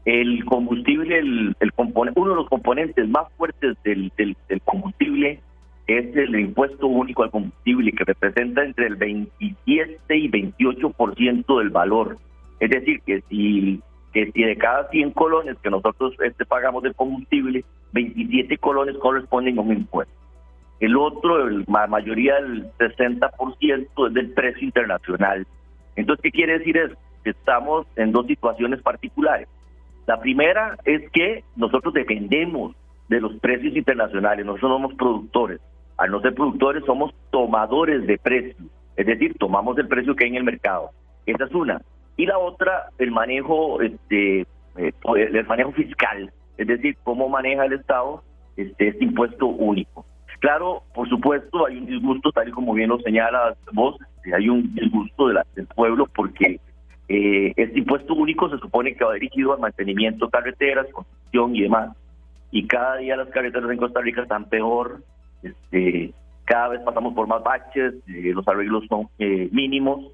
El combustible, el, el uno de los componentes más fuertes del, del, combustible es el impuesto único al combustible, que representa entre el 27 y 28% del valor es decir, que si, que si de cada 100 colones que nosotros este, pagamos de combustible, 27 colones corresponden a un impuesto. El otro, la mayoría del 60% es del precio internacional. Entonces, ¿qué quiere decir eso? Que estamos en dos situaciones particulares. La primera es que nosotros dependemos de los precios internacionales, nosotros somos productores. Al no ser productores, somos tomadores de precios, es decir, tomamos el precio que hay en el mercado. Esa es una y la otra el manejo este eh, el manejo fiscal es decir cómo maneja el estado este, este impuesto único claro por supuesto hay un disgusto tal y como bien lo señala vos este, hay un disgusto de la, del pueblo porque Eh, este impuesto único se supone que va dirigido al mantenimiento de carreteras, construcción y demás. Y cada día las carreteras en Costa Rica están peor. Este, cada vez pasamos por más baches, eh, los arreglos son eh, mínimos.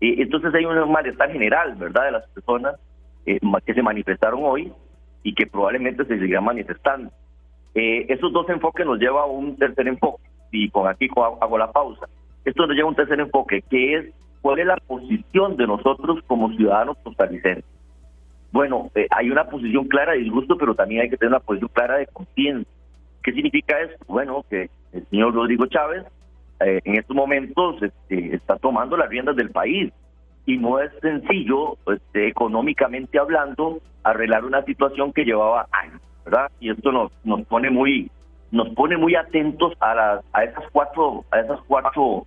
Entonces hay un malestar general, ¿verdad?, de las personas que se manifestaron hoy y que probablemente se seguirán manifestando. esos dos enfoques nos lleva a un tercer enfoque, y con aquí hago la pausa. Esto nos lleva a un tercer enfoque, que es cuál es la posición de nosotros como ciudadanos costarricenses. Bueno, eh, hay una posición clara de disgusto, pero también hay que tener una posición clara de conciencia. ¿Qué significa eso? Bueno, que el señor Rodrigo Chávez eh, en estos momentos este, está tomando las riendas del país y no es sencillo, este, económicamente hablando, arreglar una situación que llevaba años, ¿verdad? Y esto nos, nos pone muy nos pone muy atentos a las a esas cuatro a esas cuatro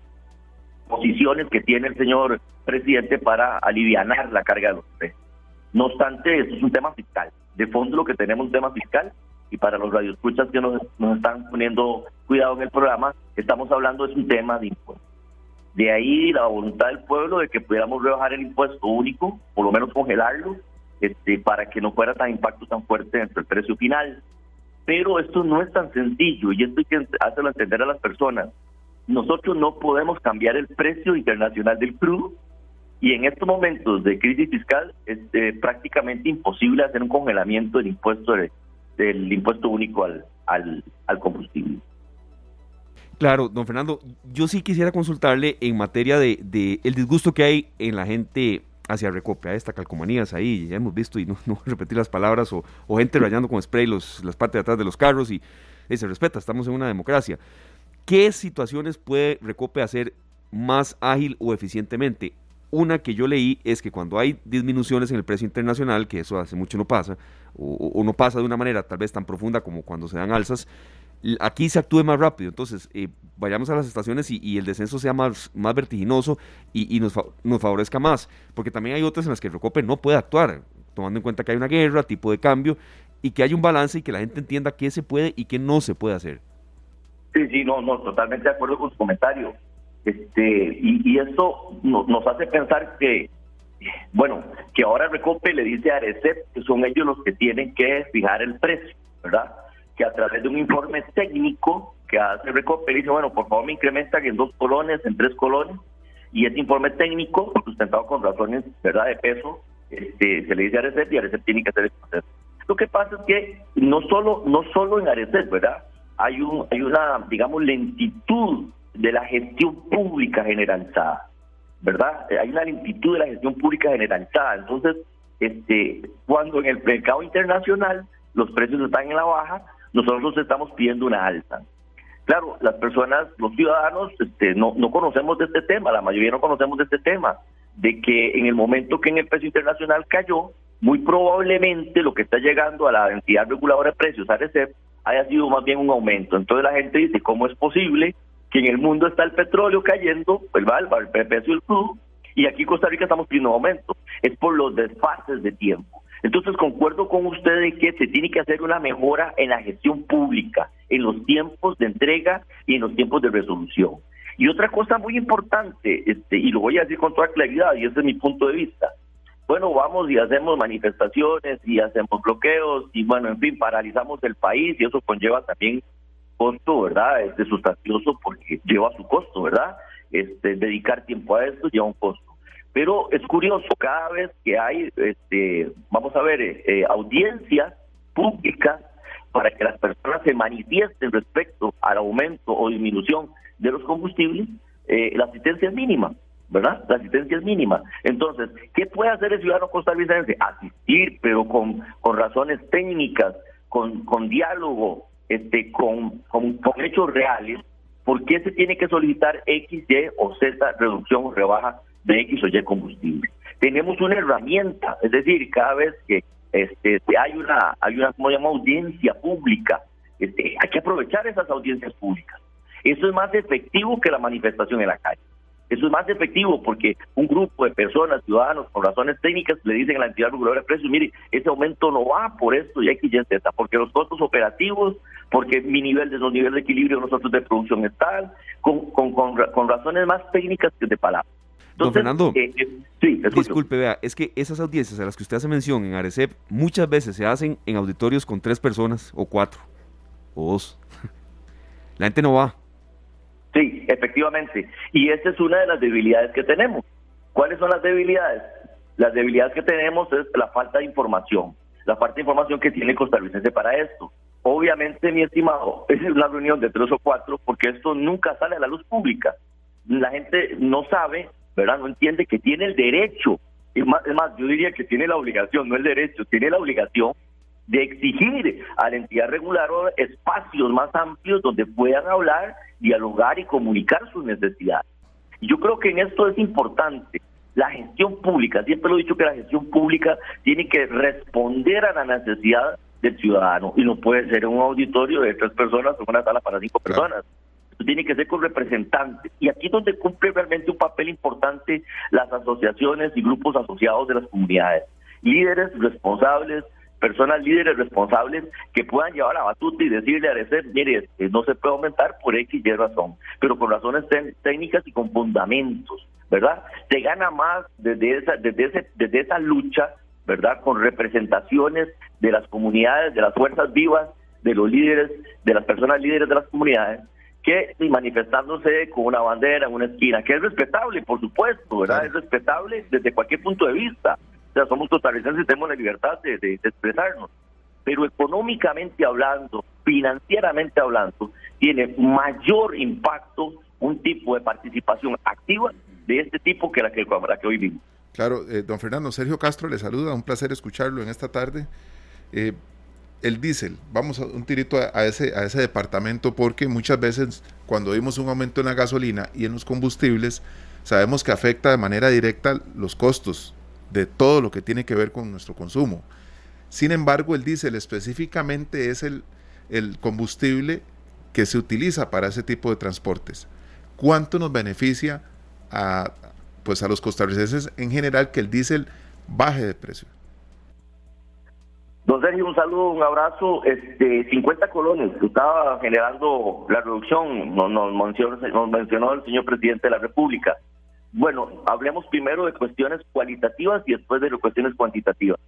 posiciones que tiene el señor presidente para aliviar la carga de los precios. No obstante, eso es un tema fiscal. De fondo lo que tenemos es un tema fiscal y para los radioescuchas que nos, nos están poniendo cuidado en el programa, estamos hablando de un tema de impuestos. De ahí la voluntad del pueblo de que pudiéramos rebajar el impuesto único, por lo menos congelarlo, este, para que no fuera tan impacto tan fuerte entre el precio final. Pero esto no es tan sencillo y esto hay que hacerlo entender a las personas nosotros no podemos cambiar el precio internacional del crudo y en estos momentos de crisis fiscal es eh, prácticamente imposible hacer un congelamiento del impuesto del impuesto único al, al, combustible. Claro, don Fernando, yo sí quisiera consultarle en materia de, el disgusto que hay en la gente hacia Recope, a esta calcomanías ahí, ya hemos visto y no, no repetir las palabras, o, o gente rayando con spray los, las partes de atrás de los carros y, y se respeta, estamos en una democracia. ¿Qué situaciones puede Recope hacer más ágil o eficientemente? Una que yo leí es que cuando hay disminuciones en el precio internacional, que eso hace mucho no pasa, o, no pasa de una manera tal vez tan profunda como cuando se dan alzas, aquí se actúe más rápido. Entonces, eh, vayamos a las estaciones y, el descenso sea más, más vertiginoso y, nos, nos, favorezca más. Porque también hay otras en las que Recope no puede actuar, tomando en cuenta que hay una guerra, tipo de cambio, y que hay un balance y que la gente entienda qué se puede y qué no se puede hacer. Sí, sí, no, no, totalmente de acuerdo con su comentario. Este, y, y eso nos hace pensar que, bueno, que ahora Recope le dice a Arecep que son ellos los que tienen que fijar el precio, ¿verdad? Que a través de un informe técnico que hace Recope, dice, bueno, por favor me incrementan en dos colones, en tres colones, y ese informe técnico, sustentado con razones, ¿verdad?, de peso, este, se le dice a Arecep y Arecep tiene que hacer el proceso. Lo que pasa es que no solo, no solo en Arecep, ¿verdad?, hay, un, hay una, digamos, lentitud de la gestión pública generalizada, ¿verdad? Hay una lentitud de la gestión pública generalizada. Entonces, este, cuando en el mercado internacional los precios están en la baja, nosotros estamos pidiendo una alta. Claro, las personas, los ciudadanos, este, no, no conocemos de este tema, la mayoría no conocemos de este tema, de que en el momento que en el precio internacional cayó, muy probablemente lo que está llegando a la entidad reguladora de precios, ARECEP, haya sido más bien un aumento. Entonces la gente dice, ¿cómo es posible que en el mundo está el petróleo cayendo, el, el precio del crudo, y aquí en Costa Rica estamos pidiendo un aumento? Es por los desfases de tiempo. Entonces concuerdo con usted de que se tiene que hacer una mejora en la gestión pública, en los tiempos de entrega y en los tiempos de resolución. Y otra cosa muy importante, este, y lo voy a decir con toda claridad, y ese es mi punto de vista, bueno, vamos y hacemos manifestaciones y hacemos bloqueos y bueno, en fin, paralizamos el país y eso conlleva también costo, ¿verdad? Este sustancioso porque lleva su costo, ¿verdad? Este dedicar tiempo a esto lleva un costo. Pero es curioso, cada vez que hay, este, vamos a ver, eh, eh, audiencias públicas para que las personas se manifiesten respecto al aumento o disminución de los combustibles, eh, la asistencia es mínima. ¿verdad? La asistencia es mínima. Entonces, ¿qué puede hacer el ciudadano costarricense? Asistir, pero con, con razones técnicas, con, con diálogo, este, con, con, hechos reales. ¿Por qué se tiene que solicitar X, Y o Z reducción o rebaja de X o Y combustible? Tenemos una herramienta, es decir, cada vez que este, hay una, hay una, llama, audiencia pública, este, hay que aprovechar esas audiencias públicas. Eso es más efectivo que la manifestación en la calle. Eso es más efectivo porque un grupo de personas, ciudadanos, por razones técnicas, le dicen a la entidad reguladora de precios, mire, ese aumento no va por esto y X y Z, porque los costos operativos, porque mi nivel de los niveles de equilibrio de nosotros de producción están, con, con, con, razones más técnicas que de palabras. Don Fernando, eh, eh, sí, disculpe, vea, es que esas audiencias a las que usted hace mención en Arecep muchas veces se hacen en auditorios con tres personas o cuatro o dos. La gente no va. Sí, efectivamente. Y esta es una de las debilidades que tenemos. ¿Cuáles son las debilidades? Las debilidades que tenemos es la falta de información, la falta de información que tiene el costarricense para esto. Obviamente, mi estimado, es una reunión de tres o cuatro porque esto nunca sale a la luz pública. La gente no sabe, ¿verdad? No entiende que tiene el derecho, es más, es más, yo diría que tiene la obligación, no el derecho, tiene la obligación de exigir a la entidad reguladora espacios más amplios donde puedan hablar, dialogar y comunicar sus necesidades. Yo creo que en esto es importante la gestión pública, siempre lo he dicho que la gestión pública tiene que responder a la necesidad del ciudadano y no puede ser un auditorio de tres personas o una sala para cinco personas. Tiene que ser con representantes. Y aquí es donde cumple realmente un papel importante las asociaciones y grupos asociados de las comunidades. Líderes responsables, personas líderes responsables que puedan llevar la batuta y decirle a ese, mire, eh, no se puede aumentar por X y razón, pero con razones técnicas y con fundamentos, ¿verdad? Se gana más desde esa, desde, ese, desde esa lucha ¿verdad? Con representaciones de las comunidades, de las fuerzas vivas, de los líderes, de las personas líderes de las comunidades, que manifestándose con una bandera en una esquina, que es respetable, por supuesto, ¿verdad? Es respetable desde cualquier punto de vista. O sea, somos costarricenses y tenemos la libertad de, de expresarnos. Pero económicamente hablando, financieramente hablando, tiene mayor impacto un tipo de participación activa de este tipo que la que, la que hoy vimos. Claro, eh, don Fernando, Sergio Castro le saluda, un placer escucharlo en esta tarde. Eh, el diésel, vamos a un tirito a, ese, a ese departamento porque muchas veces cuando vimos un aumento en la gasolina y en los combustibles, sabemos que afecta de manera directa los costos de todo lo que tiene que ver con nuestro consumo. Sin embargo, el diésel específicamente es el, el combustible que se utiliza para ese tipo de transportes. ¿Cuánto nos beneficia a, pues a los costarricenses en general que el diésel baje de precio. Don Sergio, un saludo, un abrazo. Este, 50 colones que estaba generando la reducción, nos, nos, mencionó, nos mencionó el señor presidente de la República. Bueno, hablemos primero de cuestiones cualitativas y después de cuestiones cuantitativas.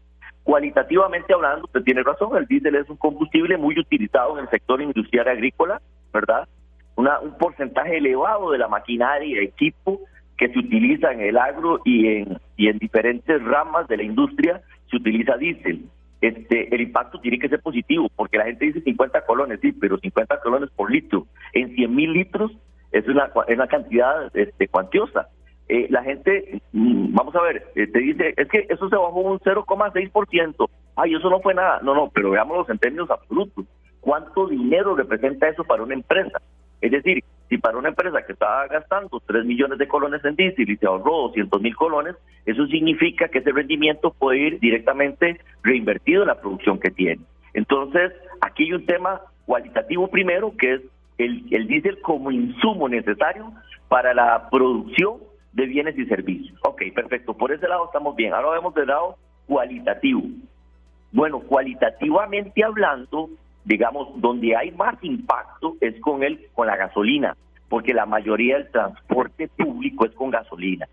Cualitativamente hablando, usted tiene razón, el diésel es un combustible muy utilizado en el sector industrial agrícola, ¿verdad? Una, un porcentaje elevado de la maquinaria y equipo que se utiliza en el agro y en, y en diferentes ramas de la industria se utiliza diésel. Este, el impacto tiene que ser positivo, porque la gente dice 50 colones, sí, pero 50 colones por litro. En 100 mil litros es una, es una cantidad este, cuantiosa. Eh, la gente, mm, vamos a ver, eh, te dice, es que eso se bajó un 0,6%. Ay, eso no fue nada. No, no, pero veámoslo en términos absolutos. ¿Cuánto dinero representa eso para una empresa? Es decir, si para una empresa que estaba gastando 3 millones de colones en diésel y se ahorró 200 mil colones, eso significa que ese rendimiento puede ir directamente reinvertido en la producción que tiene. Entonces, aquí hay un tema cualitativo primero, que es el, el diésel como insumo necesario para la producción de bienes y servicios. Ok, perfecto. Por ese lado estamos bien. Ahora vemos del lado cualitativo. Bueno, cualitativamente hablando, digamos, donde hay más impacto es con el, con la gasolina, porque la mayoría del transporte público es con gasolina.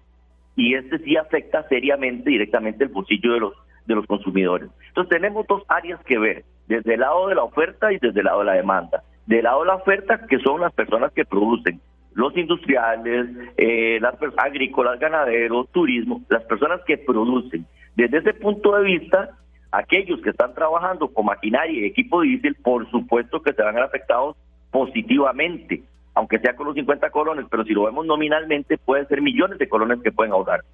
Y este sí afecta seriamente directamente el bolsillo de los, de los consumidores. Entonces tenemos dos áreas que ver, desde el lado de la oferta y desde el lado de la demanda. Del lado de la oferta, que son las personas que producen, los industriales, eh, las agrícolas, ganaderos, turismo, las personas que producen. Desde ese punto de vista, aquellos que están trabajando con maquinaria y equipo diésel, por supuesto que se van a ver afectados positivamente, aunque sea con los 50 colones, pero si lo vemos nominalmente, pueden ser millones de colones que pueden ahorrar.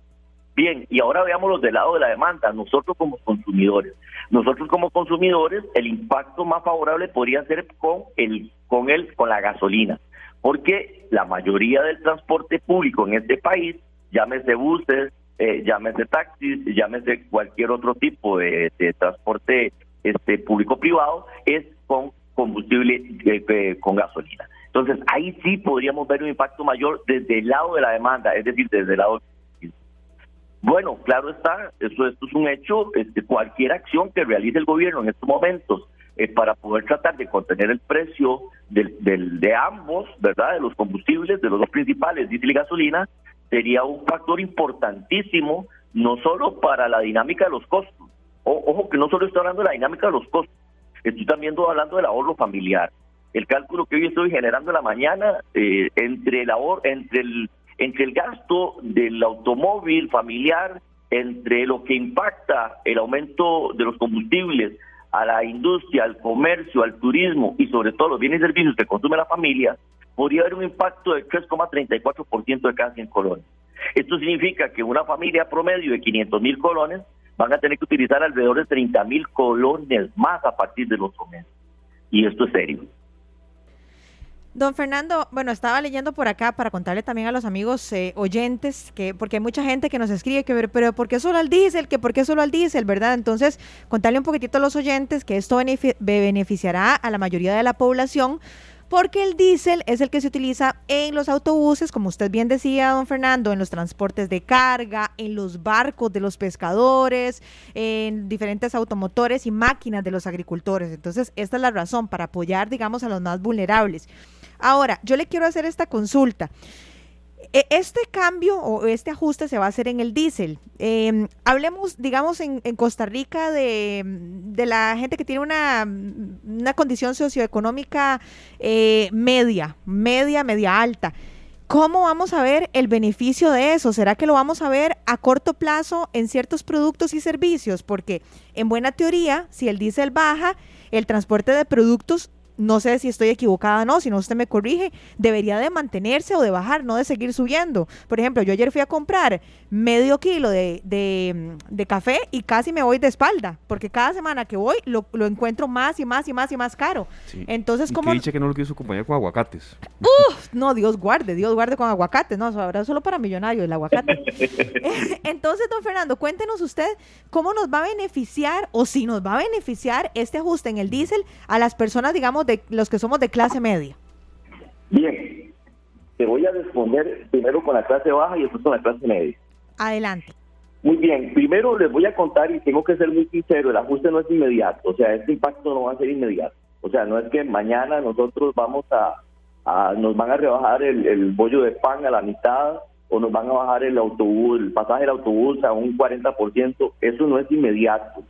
Bien, y ahora veámoslo del lado de la demanda, nosotros como consumidores. Nosotros como consumidores, el impacto más favorable podría ser con el, con el, con la gasolina, porque la mayoría del transporte público en este país, llámese buses, eh, llámese taxis, llámese cualquier otro tipo de, transporte este público-privado, es con combustible eh, eh, con gasolina. Entonces, ahí sí podríamos ver un impacto mayor desde el lado de la demanda, es decir, desde el lado bueno, claro está, eso, esto es un hecho, este, cualquier acción que realice el gobierno en estos momentos eh, para poder tratar de contener el precio del, del, de ambos, ¿verdad? De los combustibles, de los dos principales, diésel y gasolina, sería un factor importantísimo, no solo para la dinámica de los costos. ojo que no solo estoy hablando de la dinámica de los costos, estoy también hablando del ahorro familiar. El cálculo que hoy estoy generando en la mañana eh, entre, el ahorro, entre, el, entre el gasto del automóvil familiar, entre lo que impacta el aumento de los combustibles a la industria, al comercio, al turismo y sobre todo los bienes y servicios que consume la familia, podría haber un impacto del 3,34% de cada 100 colones. Esto significa que una familia promedio de 500 mil colones van a tener que utilizar alrededor de 30 mil colones más a partir del otro mes. Y esto es serio. Don Fernando, bueno, estaba leyendo por acá para contarle también a los amigos eh, oyentes, que porque hay mucha gente que nos escribe que, pero ¿por qué solo al diésel? Que ¿por qué solo al diésel? ¿Verdad? Entonces, contarle un poquitito a los oyentes que esto beneficiará a la mayoría de la población porque el diésel es el que se utiliza en los autobuses, como usted bien decía, don Fernando, en los transportes de carga, en los barcos de los pescadores, en diferentes automotores y máquinas de los agricultores. Entonces, esta es la razón para apoyar, digamos, a los más vulnerables. Ahora, yo le quiero hacer esta consulta. E, este cambio o este ajuste se va a hacer en el diésel. Em, hablemos, digamos, en, Costa Rica de, la gente que tiene una, condición socioeconómica eh, media, media, media alta. ¿Cómo vamos a ver el beneficio de eso? ¿Será que lo vamos a ver a corto plazo en ciertos productos y servicios? Porque en buena teoría, si el diésel baja, el transporte de productos no sé si estoy equivocada o no, si no usted me corrige, debería de mantenerse o de bajar, no de seguir subiendo. Por ejemplo, yo ayer fui a comprar medio kilo de, de, café y casi me voy de espalda, porque cada semana que voy lo, encuentro más y más y más y más caro. Entonces, como... dice que no lo quiso acompañar con aguacates. Uf, no, Dios guarde, Dios guarde con aguacates, no, ahora solo para millonarios el aguacate. Entonces, don Fernando, cuéntenos usted cómo nos va a beneficiar o si nos va a beneficiar este ajuste en el diésel a las personas, digamos, de los que somos de clase media? Bien, te voy a responder primero con la clase baja y después con la clase media. Adelante. Muy bien, primero les voy a contar y tengo que ser muy sincero, el ajuste no es inmediato, o sea, este impacto no va a ser inmediato. O sea, no es que mañana nosotros vamos a, nos van a rebajar el, bollo de pan a la mitad o nos van a bajar el autobús, el pasaje del autobús a un 40%, eso no es inmediato.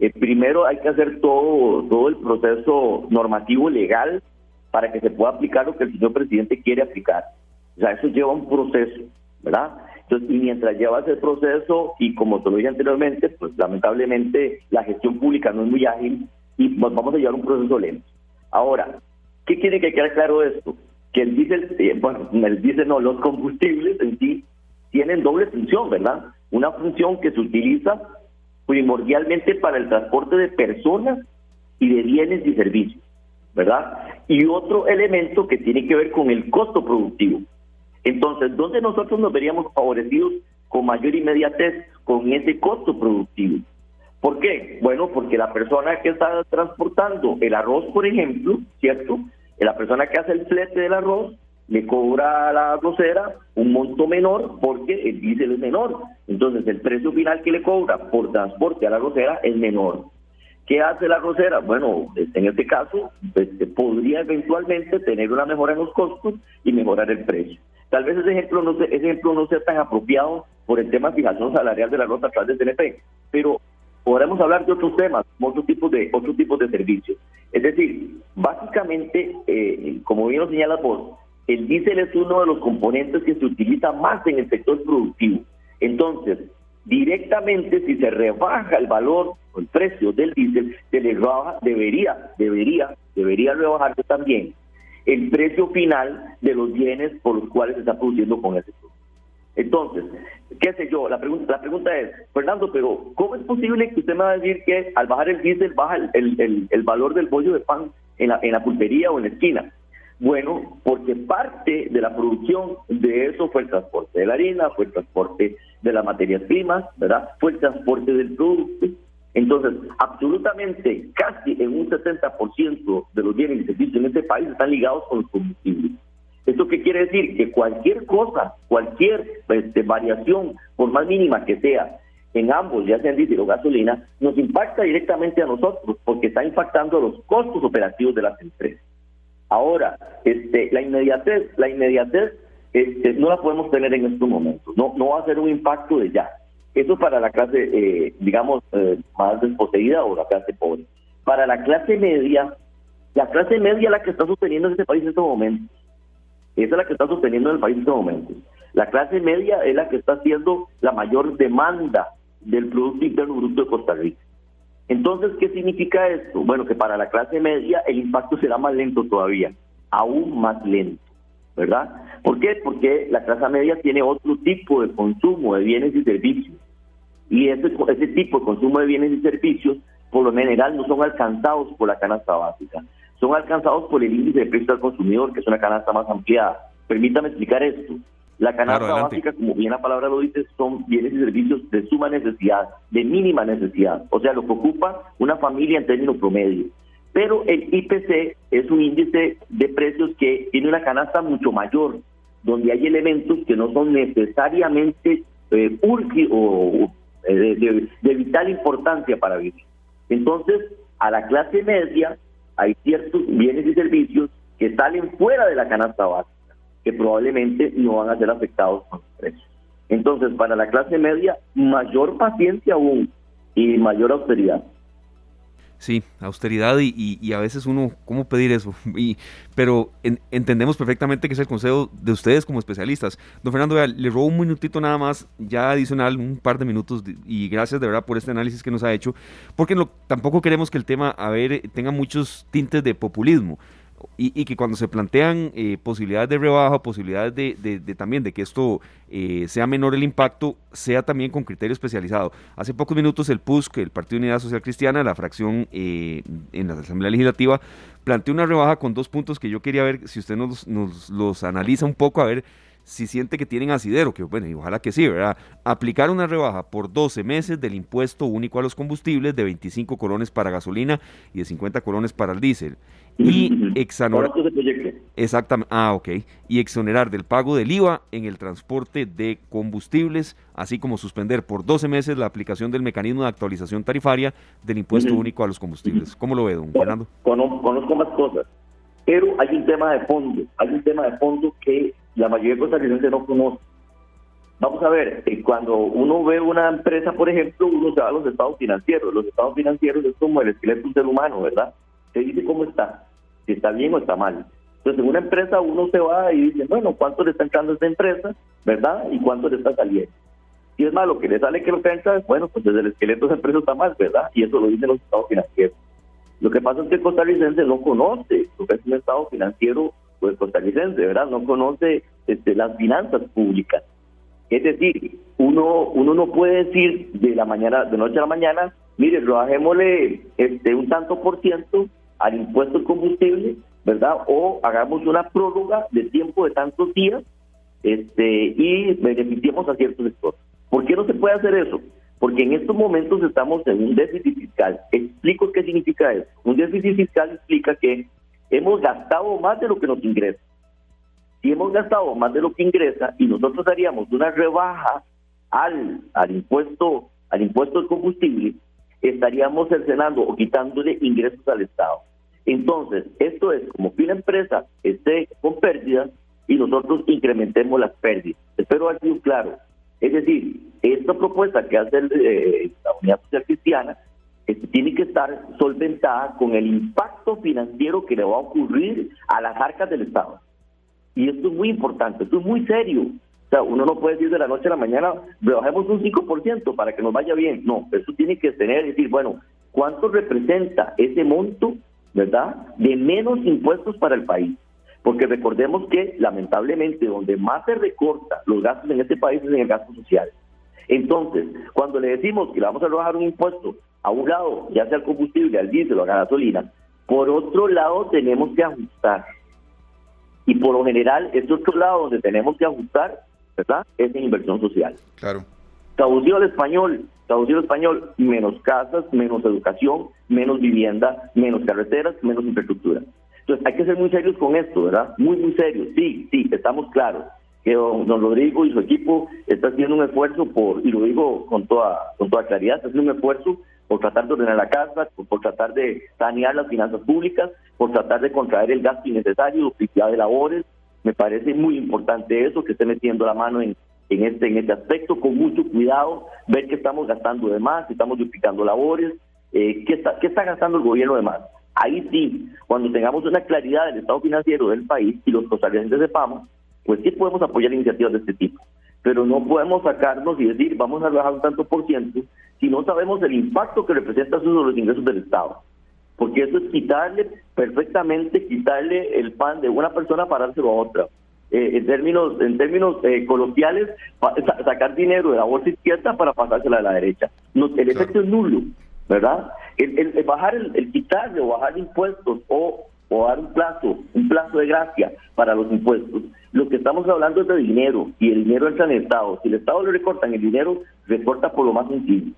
Eh, primero hay que hacer todo, todo el proceso normativo legal para que se pueda aplicar lo que el señor presidente quiere aplicar. O sea, eso lleva un proceso, ¿verdad? Entonces, y mientras lleva ese proceso, y como te lo dije anteriormente, pues lamentablemente la gestión pública no es muy ágil y vamos a llevar un proceso lento. Ahora, ¿qué quiere que quede claro esto? Que el diésel, eh, bueno, el diésel no, los combustibles en sí tienen doble función, ¿verdad? Una función que se utiliza primordialmente para el transporte de personas y de bienes y servicios, ¿verdad? Y otro elemento que tiene que ver con el costo productivo. Entonces, ¿dónde nosotros nos veríamos favorecidos con mayor inmediatez con ese costo productivo? ¿Por qué? Bueno, porque la persona que está transportando el arroz, por ejemplo, ¿cierto? La persona que hace el flete del arroz le cobra a la arrocera un monto menor porque el diésel es menor. Entonces el precio final que le cobra por transporte a la arrocera es menor. ¿Qué hace la arrocera? Bueno, en este caso pues, podría eventualmente tener una mejora en los costos y mejorar el precio. Tal vez ese ejemplo no, ese ejemplo no sea tan apropiado por el tema de fijación salarial de la rota a través del CNP, pero podremos hablar de otros temas, otros tipos de, otros tipos de servicios. Es decir, básicamente, eh, como bien lo señala el diésel es uno de los componentes que se utiliza más en el sector productivo. Entonces, directamente si se rebaja el valor o el precio del diésel, se le rebaja, debería, debería, debería rebajarse también el precio final de los bienes por los cuales se está produciendo con ese producto. Entonces, qué sé yo, la pregunta, la pregunta es, Fernando, pero ¿cómo es posible que usted me va a decir que al bajar el diésel baja el, el, valor del bollo de pan en la, en la pulpería o en la esquina? Bueno, porque parte de la producción de eso fue el transporte de la harina, fue el transporte de las materias primas, ¿verdad? Fue el transporte del producto. Entonces, absolutamente, casi en un 70% de los bienes y servicios en este país están ligados con los combustibles. ¿Esto qué quiere decir? Que cualquier cosa, cualquier este, variación, por más mínima que sea, en ambos, ya sean diésel o gasolina, nos impacta directamente a nosotros porque está impactando los costos operativos de las empresas. Ahora, este, la inmediatez, la inmediatez este, no la podemos tener en estos momentos. No, no va a ser un impacto de ya. Eso para la clase, eh, digamos, eh, más desposeída o la clase pobre. Para la clase media, la clase media es la que está sosteniendo este país en estos momentos. Esa es la que está sosteniendo el país en estos momentos. La clase media es la que está haciendo la mayor demanda del Producto Interno Bruto de Costa Rica. Entonces, ¿qué significa esto? Bueno, que para la clase media el impacto será más lento todavía, aún más lento, ¿verdad? ¿Por qué? Porque la clase media tiene otro tipo de consumo de bienes y servicios. Y ese, ese tipo de consumo de bienes y servicios, por lo general, no son alcanzados por la canasta básica, son alcanzados por el índice de precio al consumidor, que es una canasta más ampliada. Permítame explicar esto. La canasta básica, como bien la palabra lo dice, son bienes y servicios de suma necesidad, de mínima necesidad, o sea, lo que ocupa una familia en términos promedio. Pero el IPC es un índice de precios que tiene una canasta mucho mayor, donde hay elementos que no son necesariamente eh, o, eh, de, de vital importancia para vivir. Entonces, a la clase media hay ciertos bienes y servicios que salen fuera de la canasta básica que probablemente no van a ser afectados por los precios. Entonces, para la clase media, mayor paciencia aún y mayor austeridad. Sí, austeridad y, a veces uno, ¿cómo pedir eso? Y, pero entendemos perfectamente que es el consejo de ustedes como especialistas. Don Fernando, le robo un minutito nada más, ya adicional, un par de minutos, y gracias de verdad por este análisis que nos ha hecho, porque tampoco queremos que el tema, a ver, tenga muchos tintes de populismo y, que cuando se plantean eh, posibilidades de rebaja, posibilidades de, también de que esto eh, sea menor el impacto, sea también con criterio especializado. Hace pocos minutos el PUSC, el Partido de Unidad Social Cristiana, la fracción eh, en la Asamblea Legislativa, planteó una rebaja con dos puntos que yo quería ver si usted nos, nos los analiza un poco, a ver si siente que tienen asidero, que bueno, y ojalá que sí, ¿verdad? Aplicar una rebaja por 12 meses del impuesto único a los combustibles de 25 colones para gasolina y de 50 colones para el diésel. Y exonerar, exactamente, ah, ok, y exonerar del pago del IVA en el transporte de combustibles, así como suspender por 12 meses la aplicación del mecanismo de actualización tarifaria del impuesto único a los combustibles. ¿Cómo lo ve, don Fernando? Conozco más cosas, pero hay un tema de fondo, hay un tema de fondo que la mayoría de costarricenses no conoce. Vamos a ver, eh, cuando uno ve una empresa, por ejemplo, uno se va a los estados financieros. Los estados financieros es como el esqueleto de un ser humano, ¿verdad? Se dice cómo está, si está bien o está mal. Entonces, en una empresa uno se va y dice, bueno, ¿cuánto le está entrando a esta empresa? ¿Verdad? ¿Y cuánto le está saliendo? Si es malo que le sale que lo que entra, bueno, pues desde el esqueleto de esa empresa está mal, ¿verdad? Y eso lo dicen los estados financieros. Lo que pasa es que el costarricense no conoce lo que es un estado financiero pues costarricense, ¿verdad? No conoce este, las finanzas públicas. Es decir, uno uno no puede decir de la mañana de noche a la mañana, mire, rebajémosle este un tanto por ciento al impuesto al combustible, ¿verdad? O hagamos una prórroga de tiempo de tantos días este y beneficiemos a ciertos sectores. ¿Por qué no se puede hacer eso? Porque en estos momentos estamos en un déficit fiscal. Explico qué significa eso. Un déficit fiscal explica que hemos gastado más de lo que nos ingresa. Si hemos gastado más de lo que ingresa y nosotros haríamos una rebaja al, al impuesto al impuesto del combustible, estaríamos cercenando o quitándole ingresos al Estado. Entonces, esto es como que una empresa esté con pérdidas y nosotros incrementemos las pérdidas. Espero haber sido claro. Es decir, esta propuesta que hace eh, la Unidad Social Cristiana tiene que estar solventada con el impacto financiero que le va a ocurrir a las arcas del Estado. Y esto es muy importante, esto es muy serio. O sea, uno no puede decir de la noche a la mañana, bajemos un 5% para que nos vaya bien. No, eso tiene que tener, decir, bueno, ¿cuánto representa ese monto, verdad, de menos impuestos para el país? Porque recordemos que, lamentablemente, donde más se recorta los gastos en este país es en el gasto social. Entonces, cuando le decimos que le vamos a rebajar un impuesto a un lado, ya sea el combustible, al diésel o a la gasolina, por otro lado tenemos que ajustar. Y por lo general, este otro lado donde tenemos que ajustar, ¿verdad? Es en inversión social. Claro. Traducido al español, traducido español, menos casas, menos educación, menos vivienda, menos carreteras, menos infraestructura. Entonces hay que ser muy serios con esto, ¿verdad? Muy, muy serios. Sí, sí, estamos claros que don, Rodrigo y su equipo está haciendo un esfuerzo por, y lo digo con toda, con toda claridad, está haciendo un esfuerzo por tratar de ordenar la casa, por, tratar de sanear las finanzas públicas, por tratar de contraer el gasto innecesario, duplicidad de labores, Me parece muy importante eso, que esté metiendo la mano en, en, este, en este aspecto, con mucho cuidado, ver que estamos gastando de más, que estamos duplicando labores, eh, ¿qué, está, ¿qué gastando el gobierno de más? Ahí sí, cuando tengamos una claridad del estado financiero del país y los costarricenses sepamos, pues sí podemos apoyar iniciativas de este tipo. Pero no podemos sacarnos y decir, vamos a bajar un tanto por ciento, si no sabemos el impacto que representa eso sobre los ingresos del Estado. Porque eso es quitarle perfectamente, quitarle el pan de una persona para dárselo a otra. Eh, en términos en términos eh, coloquiales, sacar dinero de la bolsa izquierda para pasársela a la derecha. No, el efecto es nulo, ¿verdad? El, bajar, el, quitarle o bajar impuestos o, o dar un plazo, un plazo de gracia para los impuestos, lo que estamos hablando es de dinero y el dinero entra en el Estado. Si el Estado le recortan el dinero, recorta por lo más sencillo.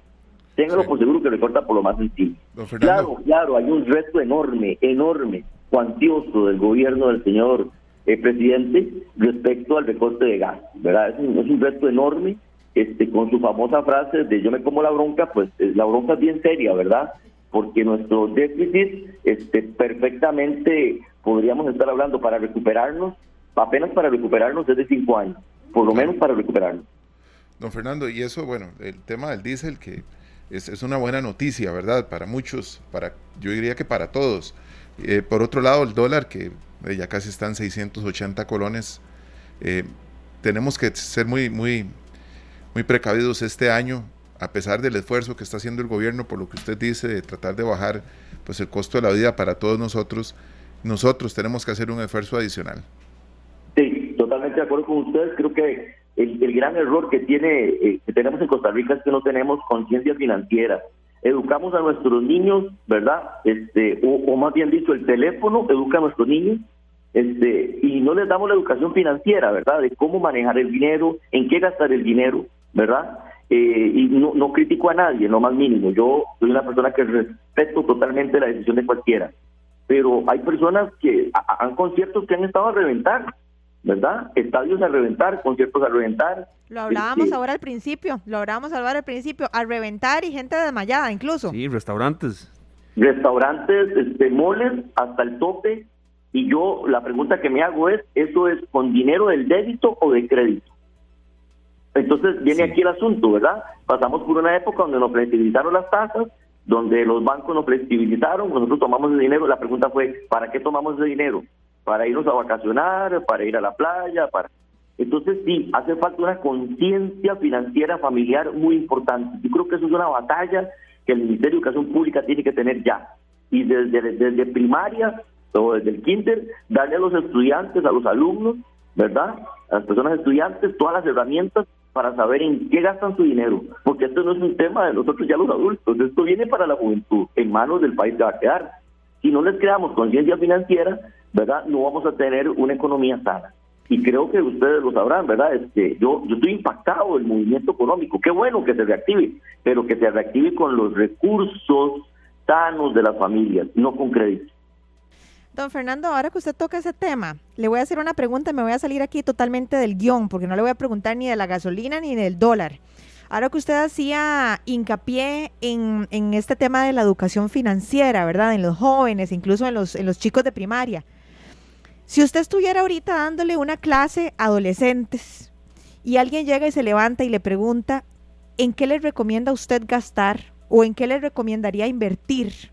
Téngalo por seguro que recorta por lo más sencillo. Claro, claro, hay un reto enorme, enorme, cuantioso del gobierno del señor eh, presidente respecto al recorte de gas, ¿verdad? Es un, es reto enorme, este, con su famosa frase de yo me como la bronca, pues eh, la bronca es bien seria, ¿verdad? Porque nuestro déficit este, perfectamente podríamos estar hablando para recuperarnos, apenas para recuperarnos desde cinco años, por lo menos para recuperarnos. Don Fernando, y eso, bueno, el tema del diésel que es, una buena noticia, ¿verdad? Para muchos, para yo diría que para todos. Eh, por otro lado, el dólar, que eh, ya casi están 680 colones, eh, tenemos que ser muy, muy, muy precavidos este año, a pesar del esfuerzo que está haciendo el gobierno, por lo que usted dice, de tratar de bajar pues, el costo de la vida para todos nosotros, nosotros tenemos que hacer un esfuerzo adicional. Sí, totalmente de acuerdo con ustedes. Creo que el, gran error que tiene eh, que tenemos en Costa Rica es que no tenemos conciencia financiera. Educamos a nuestros niños, ¿verdad? Este, o, más bien dicho, el teléfono educa a nuestros niños, este, y no les damos la educación financiera, ¿verdad? De cómo manejar el dinero, en qué gastar el dinero, ¿verdad? Eh, y no, no critico a nadie, no más mínimo. Yo soy una persona que respeto totalmente la decisión de cualquiera. Pero hay personas que han conciertos que han estado a reventar ¿verdad? Estadios a reventar, conciertos a reventar. Lo hablábamos este, ahora al principio, lo hablábamos ahora al principio, a reventar y gente desmayada incluso. Sí, restaurantes. Restaurantes, este, moles hasta el tope. Y yo la pregunta que me hago es, ¿eso es con dinero del débito o de crédito? Entonces viene aquí el asunto, ¿verdad? Pasamos por una época donde nos flexibilizaron las tasas, donde los bancos nos flexibilizaron, nosotros tomamos ese dinero. La pregunta fue, ¿para qué tomamos ese dinero? para irnos a vacacionar, para ir a la playa, para... Entonces sí, hace falta una conciencia financiera familiar muy importante. Yo creo que eso es una batalla que el Ministerio de Educación Pública tiene que tener ya. Y desde, desde primaria o desde el kinder, darle a los estudiantes, a los alumnos, ¿verdad? A las personas estudiantes, todas las herramientas para saber en qué gastan su dinero. Porque esto no es un tema de nosotros ya los adultos, esto viene para la juventud, en manos del país que va a quedar. Si no les creamos conciencia financiera, ¿verdad? No vamos a tener una economía sana. Y creo que ustedes lo sabrán, ¿verdad? Este, yo, yo estoy impactado del movimiento económico. Qué bueno que se reactive, pero que se reactive con los recursos sanos de las familias, no con crédito. Don Fernando, ahora que usted toca ese tema, le voy a hacer una pregunta, me voy a salir aquí totalmente del guion, porque no le voy a preguntar ni de la gasolina ni del dólar. Ahora que usted hacía hincapié en, este tema de la educación financiera, ¿verdad? En los jóvenes, incluso en los, en los chicos de primaria. Si usted estuviera ahorita dándole una clase a adolescentes y alguien llega y se levanta y le pregunta, ¿en qué le recomienda usted gastar o en qué le recomendaría invertir?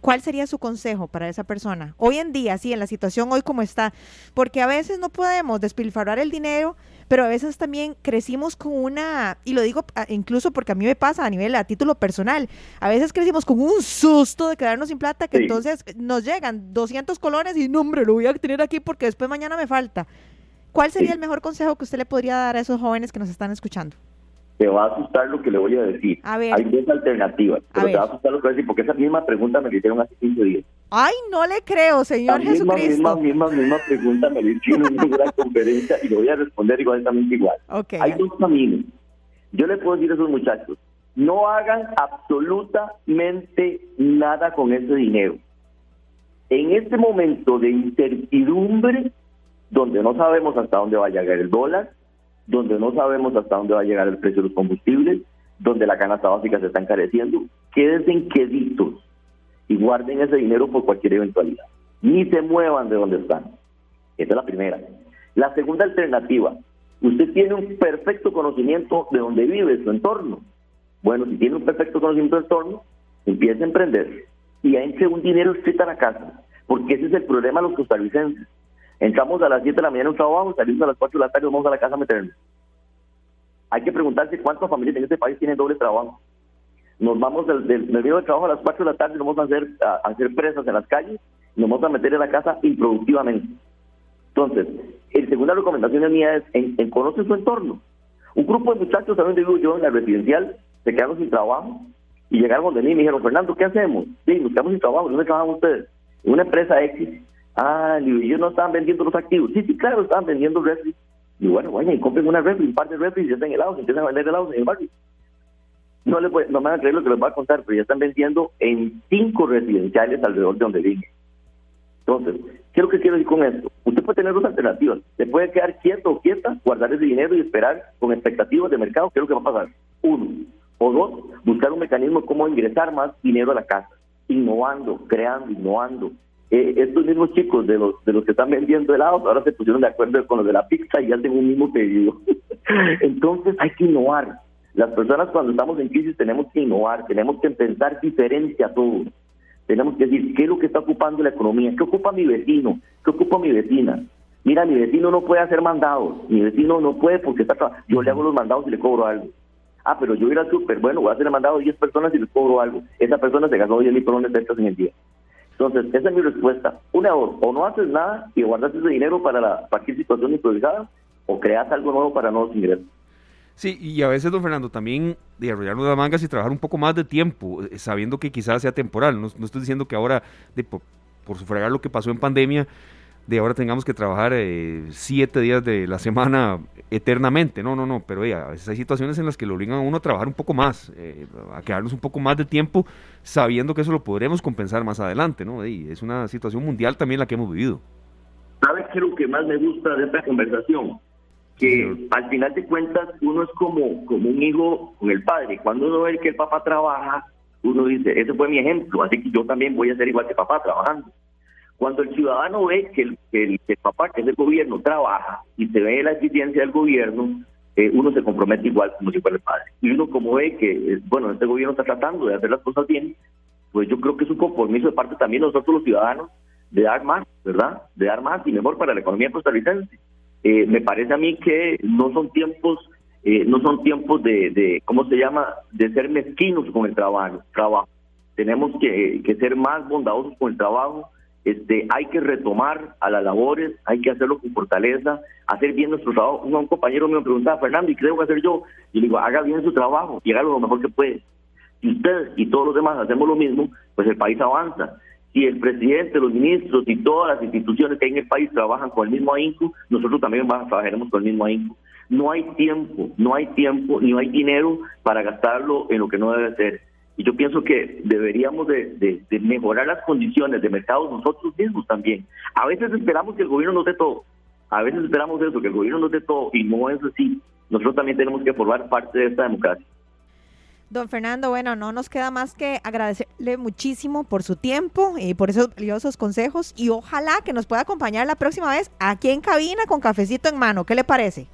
¿Cuál sería su consejo para esa persona? Hoy en día, sí, en la situación hoy como está, porque a veces no podemos despilfarrar el dinero, pero a veces también crecimos con una, y lo digo ah, incluso porque a mí me pasa a nivel, a título personal, a veces crecimos con un susto de quedarnos sin plata, que entonces nos llegan 200 colones y no, hombre, lo voy a tener aquí porque después mañana me falta. ¿Cuál sería el mejor consejo que usted le podría dar a esos jóvenes que nos están escuchando? Te va a asustar lo que le voy a decir. Hay dos alternativas, pero te va a asustar lo que voy a decir, porque esa misma pregunta me la hicieron hace 15 días. Ay, no le creo, Señor la misma, Jesucristo. Misma, misma, misma pregunta me la hicieron en una conferencia y le voy a responder igualmente igual. Hay dos caminos. Yo le puedo decir a esos muchachos, no hagan absolutamente nada con ese dinero. En este momento de incertidumbre, donde no sabemos hasta dónde va a llegar el dólar, donde no sabemos hasta dónde va a llegar el precio de los combustibles, donde la canasta básica se está encareciendo, quédense en queditos y guarden ese dinero por cualquier eventualidad. Ni se muevan de donde están. Esa es la primera. La segunda alternativa, usted tiene un perfecto conocimiento de dónde vive, su entorno. Bueno, si tiene un perfecto conocimiento del entorno, empieza a emprender y entre un dinero escrito a la casa, porque ese es el problema de los costarricenses. Entramos a las 7 de la mañana en un trabajo, salimos a las 4 de la tarde y vamos a la casa a meternos. Hay que preguntarse cuántas familias en este país tienen doble trabajo. Nos vamos del, del, del trabajo a las 4 de la tarde, nos vamos a hacer, a, hacer presas en las calles, y nos vamos a meter en la casa improductivamente. Entonces, la segunda recomendación mía es en, en conoce su entorno. Un grupo de muchachos, ¿saben dónde vivo yo? En la residencial, se quedaron sin trabajo y llegaron de mí y me dijeron, Fernando, ¿qué hacemos? Sí, quedamos sin trabajo, ¿dónde trabajan ustedes? En una empresa X. Ah, y ellos no estaban vendiendo los activos. Sí, sí, claro, estaban vendiendo refri. Y bueno, vayan y compren una refri, un par de refri ya están helados, empiezan a vender helados en el barrio. No, le no me van a creer lo que les voy a contar, pero ya están vendiendo en cinco residenciales alrededor de donde viven. Entonces, ¿qué es lo que quiero decir con esto? Usted puede tener dos alternativas. Se puede quedar quieto o quieta, guardar ese dinero y esperar con expectativas de mercado qué es lo que va a pasar. Uno. O dos, buscar un mecanismo cómo ingresar más dinero a la casa, innovando, creando, innovando. Eh, estos mismos chicos de los de los que están vendiendo helados ahora se pusieron de acuerdo con los de la pizza y tengo un mismo pedido. Entonces hay que innovar. Las personas cuando estamos en crisis tenemos que innovar, tenemos que pensar diferente a todos. Tenemos que decir, ¿qué es lo que está ocupando la economía? ¿Qué ocupa mi vecino? ¿Qué ocupa mi vecina? Mira, mi vecino no puede hacer mandados. Mi vecino no puede porque está yo le hago los mandados y le cobro algo. Ah, pero yo ir al súper, bueno, voy a hacer el mandado a 10 personas y les cobro algo. Esa persona se gastó 10 mil de en el día. Entonces, esa es mi respuesta. Una o, o no haces nada y guardas ese dinero para la, cualquier situación improvisada, o creas algo nuevo para nuevos ingresos. Sí, y a veces, don Fernando, también de arrollarnos las mangas y trabajar un poco más de tiempo, eh, sabiendo que quizás sea temporal. No, estoy diciendo que ahora, de, por, sufragar lo que pasó en pandemia, de ahora tengamos que trabajar eh, siete días de la semana eternamente. No, no, no, pero a veces hay situaciones en las que lo obligan a uno a trabajar un poco más, eh, a quedarnos un poco más de tiempo, sabiendo que eso lo podremos compensar más adelante. ¿no? Y es una situación mundial también la que hemos vivido. ¿Sabes qué es lo que más me gusta de esta conversación? que al final de cuentas uno es como, como un hijo con el padre. Cuando uno ve que el papá trabaja, uno dice, ese fue mi ejemplo, así que yo también voy a ser igual que papá trabajando. Cuando el ciudadano ve que el, que el, papá, que es el gobierno, trabaja y se ve la eficiencia del gobierno, eh, uno se compromete igual como si fuera el padre. Y uno como ve que, eh, bueno, este gobierno está tratando de hacer las cosas bien, pues yo creo que es un compromiso de parte también nosotros los ciudadanos de dar más, ¿verdad? De dar más y mejor para la economía costarricense. Eh, me parece a mí que no son tiempos eh, no son tiempos de, ¿cómo se llama?, de ser mezquinos con el trabajo. trabajo. Tenemos que, ser más bondadosos con el trabajo, este, hay que retomar a las labores, hay que hacerlo con fortaleza, hacer bien nuestro trabajo. Un, un compañero me preguntaba, Fernando, ¿y qué debo hacer yo? Y le digo, haga bien su trabajo y hágalo lo mejor que puede. Si usted y todos los demás hacemos lo mismo, pues el país avanza si el presidente, los ministros y todas las instituciones que hay en el país trabajan con el mismo ahínco, nosotros también trabajaremos con el mismo ahínco. No hay tiempo, no hay tiempo, ni hay dinero para gastarlo en lo que no debe ser. Y yo pienso que deberíamos de, mejorar las condiciones de mercado nosotros mismos también. A veces esperamos que el gobierno nos dé todo, a veces esperamos eso, que el gobierno nos dé todo, y no es así. Nosotros también tenemos que formar parte de esta democracia. Don Fernando, bueno, no nos queda más que agradecerle muchísimo por su tiempo y por esos valiosos consejos y ojalá que nos pueda acompañar la próxima vez aquí en cabina con cafecito en mano. ¿Qué le parece?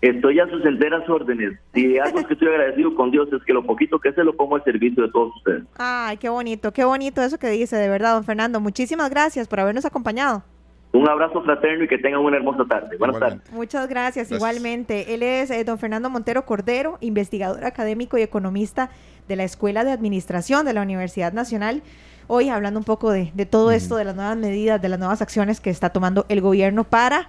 Estoy a sus enteras órdenes. Y algo que estoy agradecido con Dios es que lo poquito que se lo pongo al servicio de todos ustedes. Ay, qué bonito, qué bonito eso que dice, de verdad, don Fernando. Muchísimas gracias por habernos acompañado. Un abrazo fraterno y que tengan una hermosa tarde. Buenas igualmente. tardes. Muchas gracias, gracias, igualmente. Él es eh, don Fernando Montero Cordero, investigador académico y economista de la Escuela de Administración de la Universidad Nacional. Hoy hablando un poco de, de todo esto, de las nuevas medidas, de las nuevas acciones que está tomando el gobierno para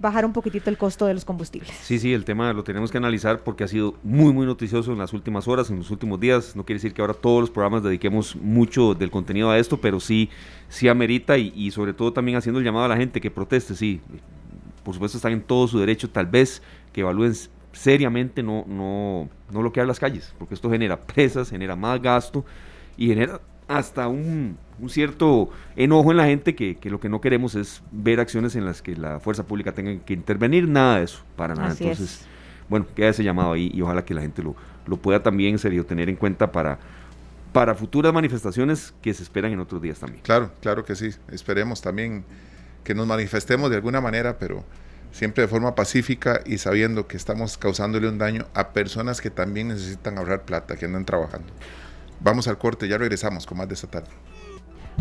Bajar un poquitito el costo de los combustibles. Sí, sí, el tema lo tenemos que analizar porque ha sido muy, muy noticioso en las últimas horas, en los últimos días. No quiere decir que ahora todos los programas dediquemos mucho del contenido a esto, pero sí, sí amerita y, y sobre todo también haciendo el llamado a la gente que proteste, sí. Por supuesto están en todo su derecho, tal vez que evalúen seriamente no, no, no bloquear las calles, porque esto genera presas, genera más gasto y genera hasta un, un, cierto enojo en la gente que, que, lo que no queremos es ver acciones en las que la fuerza pública tenga que intervenir, nada de eso, para nada. Así Entonces, es. bueno, queda ese llamado ahí y ojalá que la gente lo, lo pueda también en serio tener en cuenta para, para futuras manifestaciones que se esperan en otros días también. Claro, claro que sí, esperemos también que nos manifestemos de alguna manera, pero siempre de forma pacífica y sabiendo que estamos causándole un daño a personas que también necesitan ahorrar plata, que andan trabajando. Vamos al corte, ya regresamos con más de esta tarde.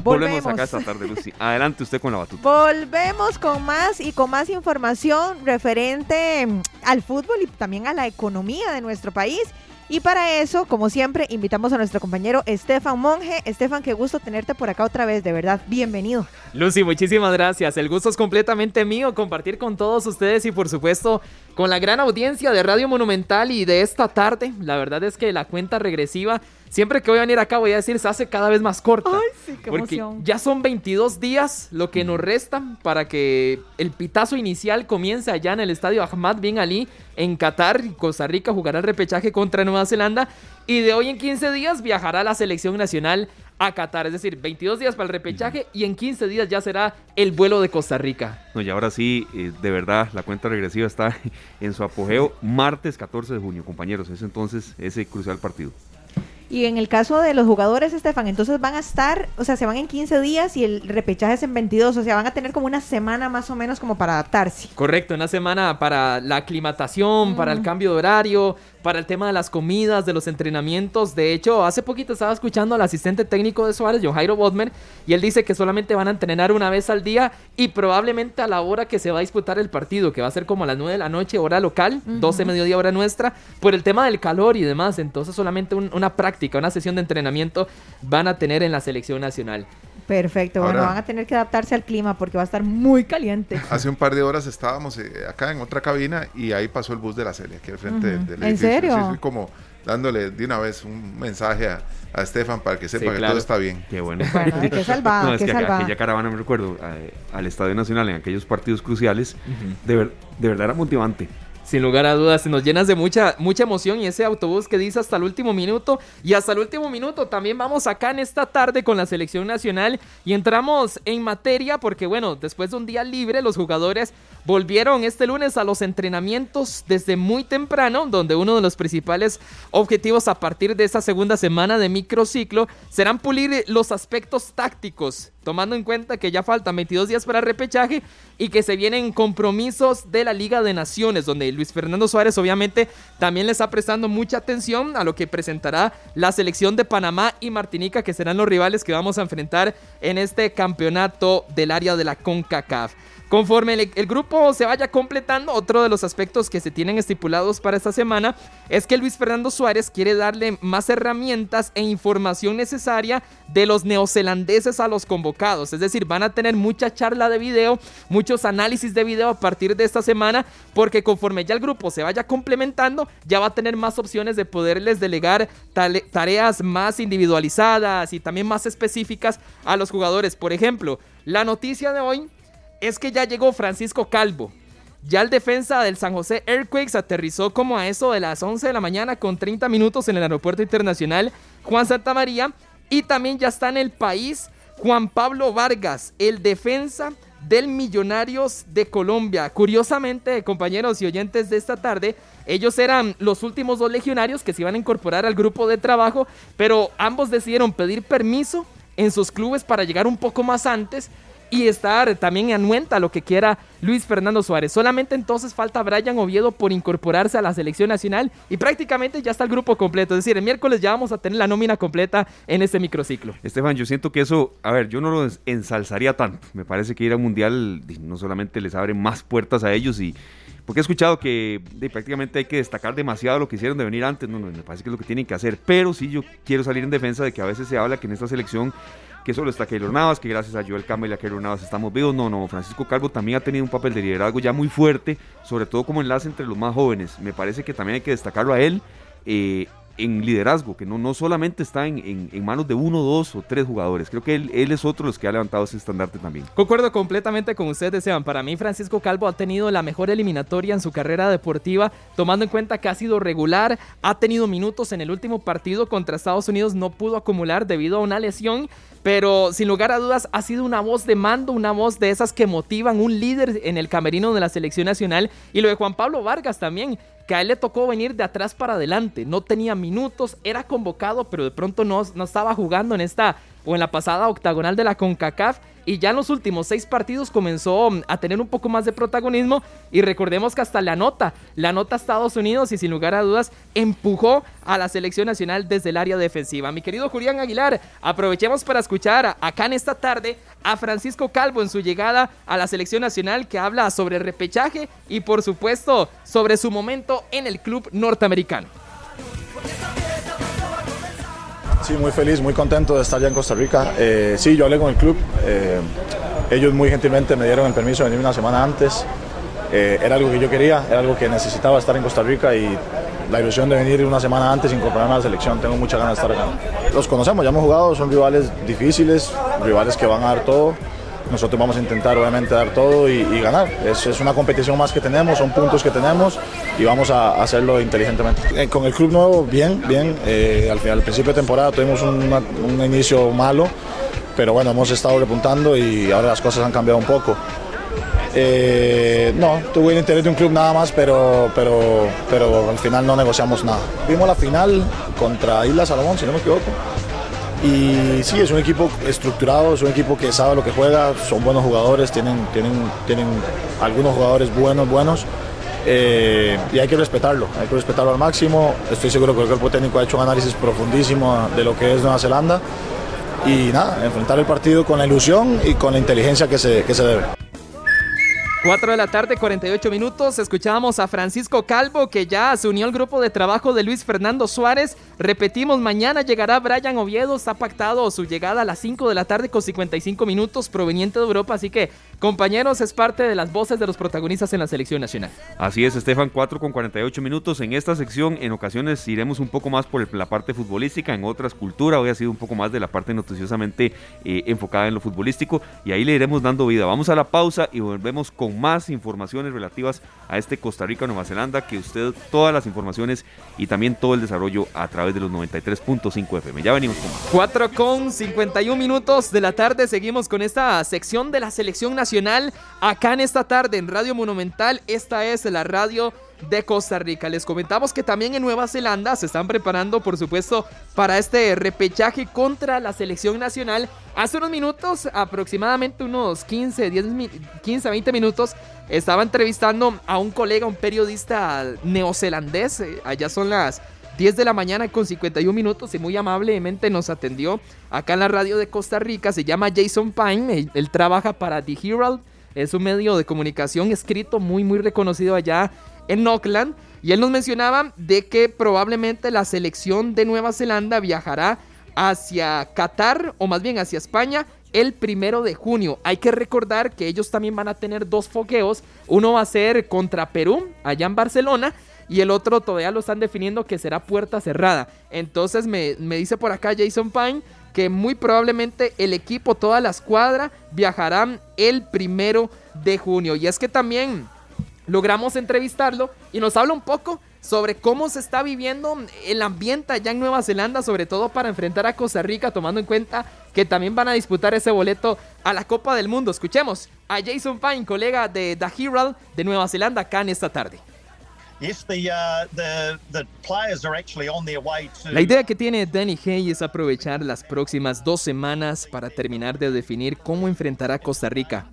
Volvemos, acá esta tarde, Lucy. Adelante usted con la batuta. Volvemos con más y con más información referente al fútbol y también a la economía de nuestro país. Y para eso, como siempre, invitamos a nuestro compañero Estefan Monge. Estefan, qué gusto tenerte por acá otra vez, de verdad, bienvenido. Lucy, muchísimas gracias. El gusto es completamente mío compartir con todos ustedes y por supuesto con la gran audiencia de Radio Monumental y de esta tarde. La verdad es que la cuenta regresiva Siempre que voy a venir acá voy a decir, se hace cada vez más corta. Ay, sí, qué porque emoción. ya son 22 días lo que nos restan para que el pitazo inicial comience allá en el estadio Ahmad Bin Ali en Qatar. Costa Rica jugará el repechaje contra Nueva Zelanda. Y de hoy en 15 días viajará la selección nacional a Qatar. Es decir, 22 días para el repechaje y en 15 días ya será el vuelo de Costa Rica. No, y ahora sí, eh, de verdad, la cuenta regresiva está en su apogeo. Martes 14 de junio, compañeros. Es entonces ese crucial partido. Y en el caso de los jugadores, Estefan, entonces van a estar, o sea, se van en 15 días y el repechaje es en 22, o sea, van a tener como una semana más o menos como para adaptarse. Correcto, una semana para la aclimatación, para el cambio de horario, para el tema de las comidas, de los entrenamientos. De hecho, hace poquito estaba escuchando al asistente técnico de Suárez, John Jairo Bodmer, y él dice que solamente van a entrenar una vez al día y probablemente a la hora que se va a disputar el partido, que va a ser como a las 9 de la noche, hora local, 12 mediodía, hora nuestra, por el tema del calor y demás. Entonces, solamente un- una práctica, una sesión de entrenamiento van a tener en la selección nacional. Perfecto, bueno, van a tener que adaptarse al clima porque va a estar muy caliente. Hace un par de horas estábamos eh, acá en otra cabina y ahí pasó el bus de la Celia, aquí al frente del, del ¿En edificio. serio? Sí, sí, como dándole de una vez un mensaje a, a Estefan para que sepa que claro. todo está bien. Qué bueno. Bueno, qué salvada, No, es qué que salvada. aquella caravana, me recuerdo, eh, al Estadio Nacional en aquellos partidos cruciales, de, ver- de verdad era motivante. Sin lugar a dudas, nos llenas de mucha, mucha emoción y ese autobús que dice hasta el último minuto. Y hasta el último minuto también vamos acá en esta tarde con la selección nacional y entramos en materia porque bueno, después de un día libre los jugadores volvieron este lunes a los entrenamientos desde muy temprano, donde uno de los principales objetivos a partir de esta segunda semana de microciclo serán pulir los aspectos tácticos, tomando en cuenta que ya faltan 22 días para el repechaje y que se vienen compromisos de la Liga de Naciones, donde Luis Fernando Suárez obviamente también le está prestando mucha atención a lo que presentará la selección de Panamá y Martinica, que serán los rivales que vamos a enfrentar en este campeonato del área de la CONCACAF. Conforme el, grupo se vaya completando, otro de los aspectos que se tienen estipulados para esta semana es que Luis Fernando Suárez quiere darle más herramientas e información necesaria de los neozelandeses a los convocados. Es decir, van a tener mucha charla de video, muchos análisis de video a partir de esta semana, porque conforme ya el grupo se vaya complementando, ya va a tener más opciones de poderles delegar tareas más individualizadas y también más específicas a los jugadores. Por ejemplo, la noticia de hoy es que ya llegó Francisco Calvo. Ya el defensa del San José Earthquakes aterrizó como a eso de las 11 de la mañana con 30 minutos en el aeropuerto internacional Juan Santa María. Y también ya está en el país Juan Pablo Vargas, el defensa del Millonarios de Colombia. Curiosamente, compañeros y oyentes de esta tarde, ellos eran los últimos dos legionarios que se iban a incorporar al grupo de trabajo, pero ambos decidieron pedir permiso en sus clubes para llegar un poco más antes y estar también anuenta lo que quiera Luis Fernando Suárez. Solamente entonces falta Brian Oviedo por incorporarse a la selección nacional y prácticamente ya está el grupo completo. Es decir, el miércoles ya vamos a tener la nómina completa en este microciclo. Estefan, yo siento que eso, a ver, yo no lo ens- ensalzaría tanto. Me parece que ir a un mundial di, no solamente les abre más puertas a ellos y porque he escuchado que prácticamente hay que destacar demasiado lo que hicieron de venir antes. No, no, me parece que es lo que tienen que hacer. Pero sí, yo quiero salir en defensa de que a veces se habla que en esta selección que solo está Keylor Navas, que gracias a Joel Campbell y a Keylor Navas estamos vivos. No, no, Francisco Calvo también ha tenido un papel de liderazgo ya muy fuerte, sobre todo como enlace entre los más jóvenes. Me parece que también hay que destacarlo a él. eh, en liderazgo, que no, no solamente está en, en- manos de uno, dos o tres jugadores. Creo que él, él es otro de los que ha levantado ese estandarte también. Concuerdo completamente con ustedes, Esteban. Para mí, Francisco Calvo ha tenido la mejor eliminatoria en su carrera deportiva, tomando en cuenta que ha sido regular, ha tenido minutos en el último partido contra Estados Unidos, no pudo acumular debido a una lesión, pero sin lugar a dudas ha sido una voz de mando, una voz de esas que motivan, un líder en el camerino de la selección nacional. Y lo de Juan Pablo Vargas también, que a él le tocó venir de atrás para adelante, no tenía minutos, era convocado, pero de pronto no, no estaba jugando en esta o en la pasada octagonal de la CONCACAF y ya en los últimos seis partidos comenzó mm, a tener un poco más de protagonismo y recordemos que hasta la nota, la nota Estados Unidos y sin lugar a dudas empujó a la selección nacional desde el área defensiva. Mi querido Julián Aguilar, aprovechemos para escuchar acá en esta tarde a Francisco Calvo en su llegada a la selección nacional que habla sobre repechaje y por supuesto sobre su momento en el club norteamericano. Sí, muy feliz, muy contento de estar ya en Costa Rica. Eh, sí, yo hablé con el club. Eh, ellos muy gentilmente me dieron el permiso de venir una semana antes. Eh, era algo que yo quería, era algo que necesitaba estar en Costa Rica y la ilusión de venir una semana antes sin incorporarme a la selección. Tengo muchas ganas de estar acá. Los conocemos, ya hemos jugado, son rivales difíciles, rivales que van a dar todo nosotros vamos a intentar obviamente dar todo y, ganar. Es, es, una competición más que tenemos, son puntos que tenemos y vamos a, hacerlo inteligentemente. Eh, con el club nuevo, bien, bien. Eh, al, al principio de temporada tuvimos un inicio malo, pero bueno, hemos estado repuntando y ahora las cosas han cambiado un poco. Eh, no, tuve el interés de un club nada más, pero, pero, pero al final no negociamos nada. Vimos la final contra Isla Salomón, si no me equivoco. Y sí, es un equipo estructurado, es un equipo que sabe lo que juega, son buenos jugadores, tienen, tienen, tienen algunos jugadores buenos, buenos. Eh, y hay que respetarlo, hay que respetarlo al máximo. Estoy seguro que el cuerpo técnico ha hecho un análisis profundísimo de lo que es Nueva Zelanda. Y nada, enfrentar el partido con la ilusión y con la inteligencia que se, que se debe. 4 de la tarde, 48 minutos. Escuchábamos a Francisco Calvo que ya se unió al grupo de trabajo de Luis Fernando Suárez. Repetimos, mañana llegará Brian Oviedo. Está pactado su llegada a las 5 de la tarde con 55 minutos proveniente de Europa. Así que, compañeros, es parte de las voces de los protagonistas en la selección nacional. Así es, Estefan, 4 con 48 minutos. En esta sección, en ocasiones iremos un poco más por la parte futbolística, en otras cultura. Hoy ha sido un poco más de la parte noticiosamente eh, enfocada en lo futbolístico. Y ahí le iremos dando vida. Vamos a la pausa y volvemos con más informaciones relativas a este Costa Rica-Nueva Zelanda, que usted todas las informaciones y también todo el desarrollo a través de los 93.5 FM. Ya venimos con más. 4 con 51 minutos de la tarde, seguimos con esta sección de la selección nacional acá en esta tarde en Radio Monumental. Esta es la radio de Costa Rica. Les comentamos que también en Nueva Zelanda se están preparando, por supuesto, para este repechaje contra la selección nacional. Hace unos minutos, aproximadamente unos 15, 10, 15 20 minutos, estaba entrevistando a un colega, un periodista neozelandés. Allá son las 10 de la mañana con 51 minutos y muy amablemente nos atendió acá en la radio de Costa Rica. Se llama Jason Pine, él, trabaja para The Herald. Es un medio de comunicación escrito muy, muy reconocido allá en Auckland y él nos mencionaba de que probablemente la selección de Nueva Zelanda viajará hacia Qatar o más bien hacia España el primero de junio. Hay que recordar que ellos también van a tener dos foqueos. Uno va a ser contra Perú, allá en Barcelona, y el otro todavía lo están definiendo que será puerta cerrada. Entonces me, me dice por acá Jason Pine que muy probablemente el equipo, toda la escuadra, viajarán el primero de junio. Y es que también logramos entrevistarlo y nos habla un poco sobre cómo se está viviendo el ambiente allá en Nueva Zelanda, sobre todo para enfrentar a Costa Rica, tomando en cuenta que también van a disputar ese boleto a la Copa del Mundo. Escuchemos a Jason Pine, colega de The Herald de Nueva Zelanda, acá en esta tarde. La idea que tiene Danny Hay es aprovechar las próximas dos semanas para terminar de definir cómo enfrentará a Costa Rica.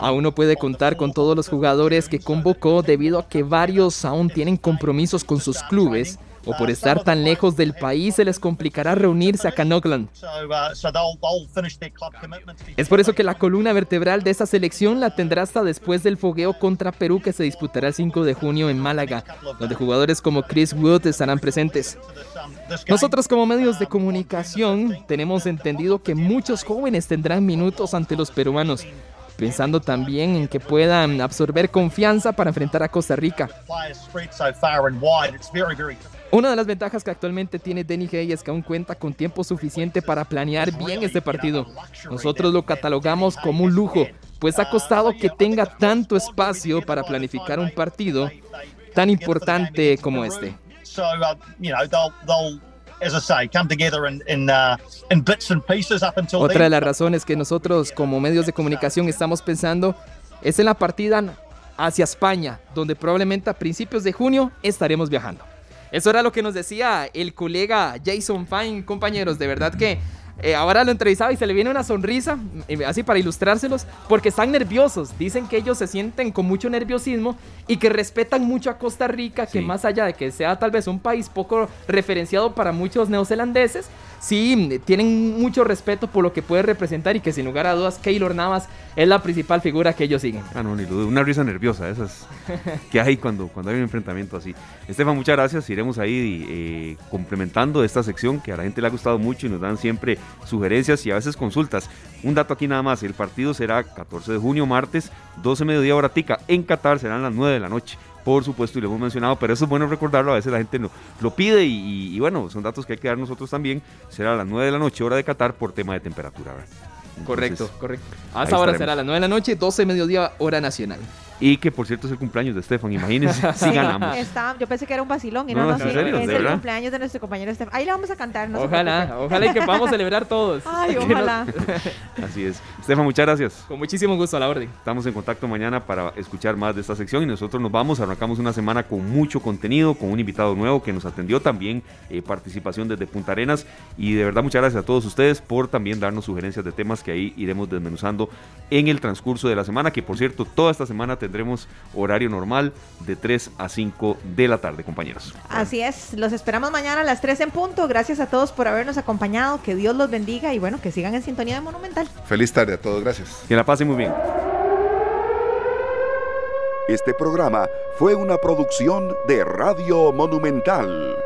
Aún no puede contar con todos los jugadores que convocó debido a que varios aún tienen compromisos con sus clubes o por estar tan lejos del país se les complicará reunirse acá en Auckland. Es por eso que la columna vertebral de esta selección la tendrá hasta después del fogueo contra Perú que se disputará el 5 de junio en Málaga, donde jugadores como Chris Wood estarán presentes. Nosotros como medios de comunicación tenemos entendido que muchos jóvenes tendrán minutos ante los peruanos, pensando también en que puedan absorber confianza para enfrentar a Costa Rica. Una de las ventajas que actualmente tiene Denny Hay es que aún cuenta con tiempo suficiente para planear bien este partido. Nosotros lo catalogamos como un lujo, pues ha costado que tenga tanto espacio para planificar un partido tan importante como este. Otra de las razones que nosotros como medios de comunicación estamos pensando es en la partida hacia España, donde probablemente a principios de junio estaremos viajando. Eso era lo que nos decía el colega Jason Fine, compañeros. De verdad que eh, ahora lo entrevistaba y se le viene una sonrisa, eh, así para ilustrárselos, porque están nerviosos. Dicen que ellos se sienten con mucho nerviosismo y que respetan mucho a Costa Rica, que más allá de que sea tal vez un país poco referenciado para muchos neozelandeses, sí tienen mucho respeto por lo que puede representar y que sin lugar a dudas Keylor Navas es la principal figura que ellos siguen. Ah, no, ni duda. Una risa nerviosa, esas que hay cuando, cuando hay un enfrentamiento así. Estefan, muchas gracias. Iremos ahí eh, complementando esta sección que a la gente le ha gustado mucho y nos dan siempre sugerencias y a veces consultas. Un dato aquí nada más, el partido será 14 de junio, martes, 12 mediodía hora tica. En Qatar serán las 9 de la noche por supuesto, y lo hemos mencionado, pero eso es bueno recordarlo, a veces la gente no, lo pide y, bueno, son datos que hay que dar nosotros también. Será a las 9 de la noche, hora de Qatar, por tema de temperatura. correcto, correcto. Hasta ahora será a las 9 de la noche, 12 de mediodía, hora nacional. Y que por cierto es el cumpleaños de Estefan, imagínense si ganamos. yo pensé que era un vacilón y no, no, no, es el cumpleaños de nuestro compañero Estefan. Ahí le vamos a cantar, no Ojalá, ojalá y que podamos celebrar todos. Ay, ojalá. Así es. Estefan, muchas gracias. Con muchísimo gusto a la orden. Estamos en contacto mañana para escuchar más de esta sección y nosotros nos vamos, arrancamos una semana con mucho contenido, con un invitado nuevo que nos atendió también, eh, participación desde Punta Arenas y de verdad muchas gracias a todos ustedes por también darnos sugerencias de temas que ahí iremos desmenuzando en el transcurso de la semana, que por cierto toda esta semana tendremos horario normal de 3 a 5 de la tarde, compañeros. Así es, los esperamos mañana a las 3 en punto. Gracias a todos por habernos acompañado, que Dios los bendiga y bueno, que sigan en sintonía de Monumental. Feliz tarde a todos, gracias. Que la pasen muy bien. Este programa fue una producción de Radio Monumental.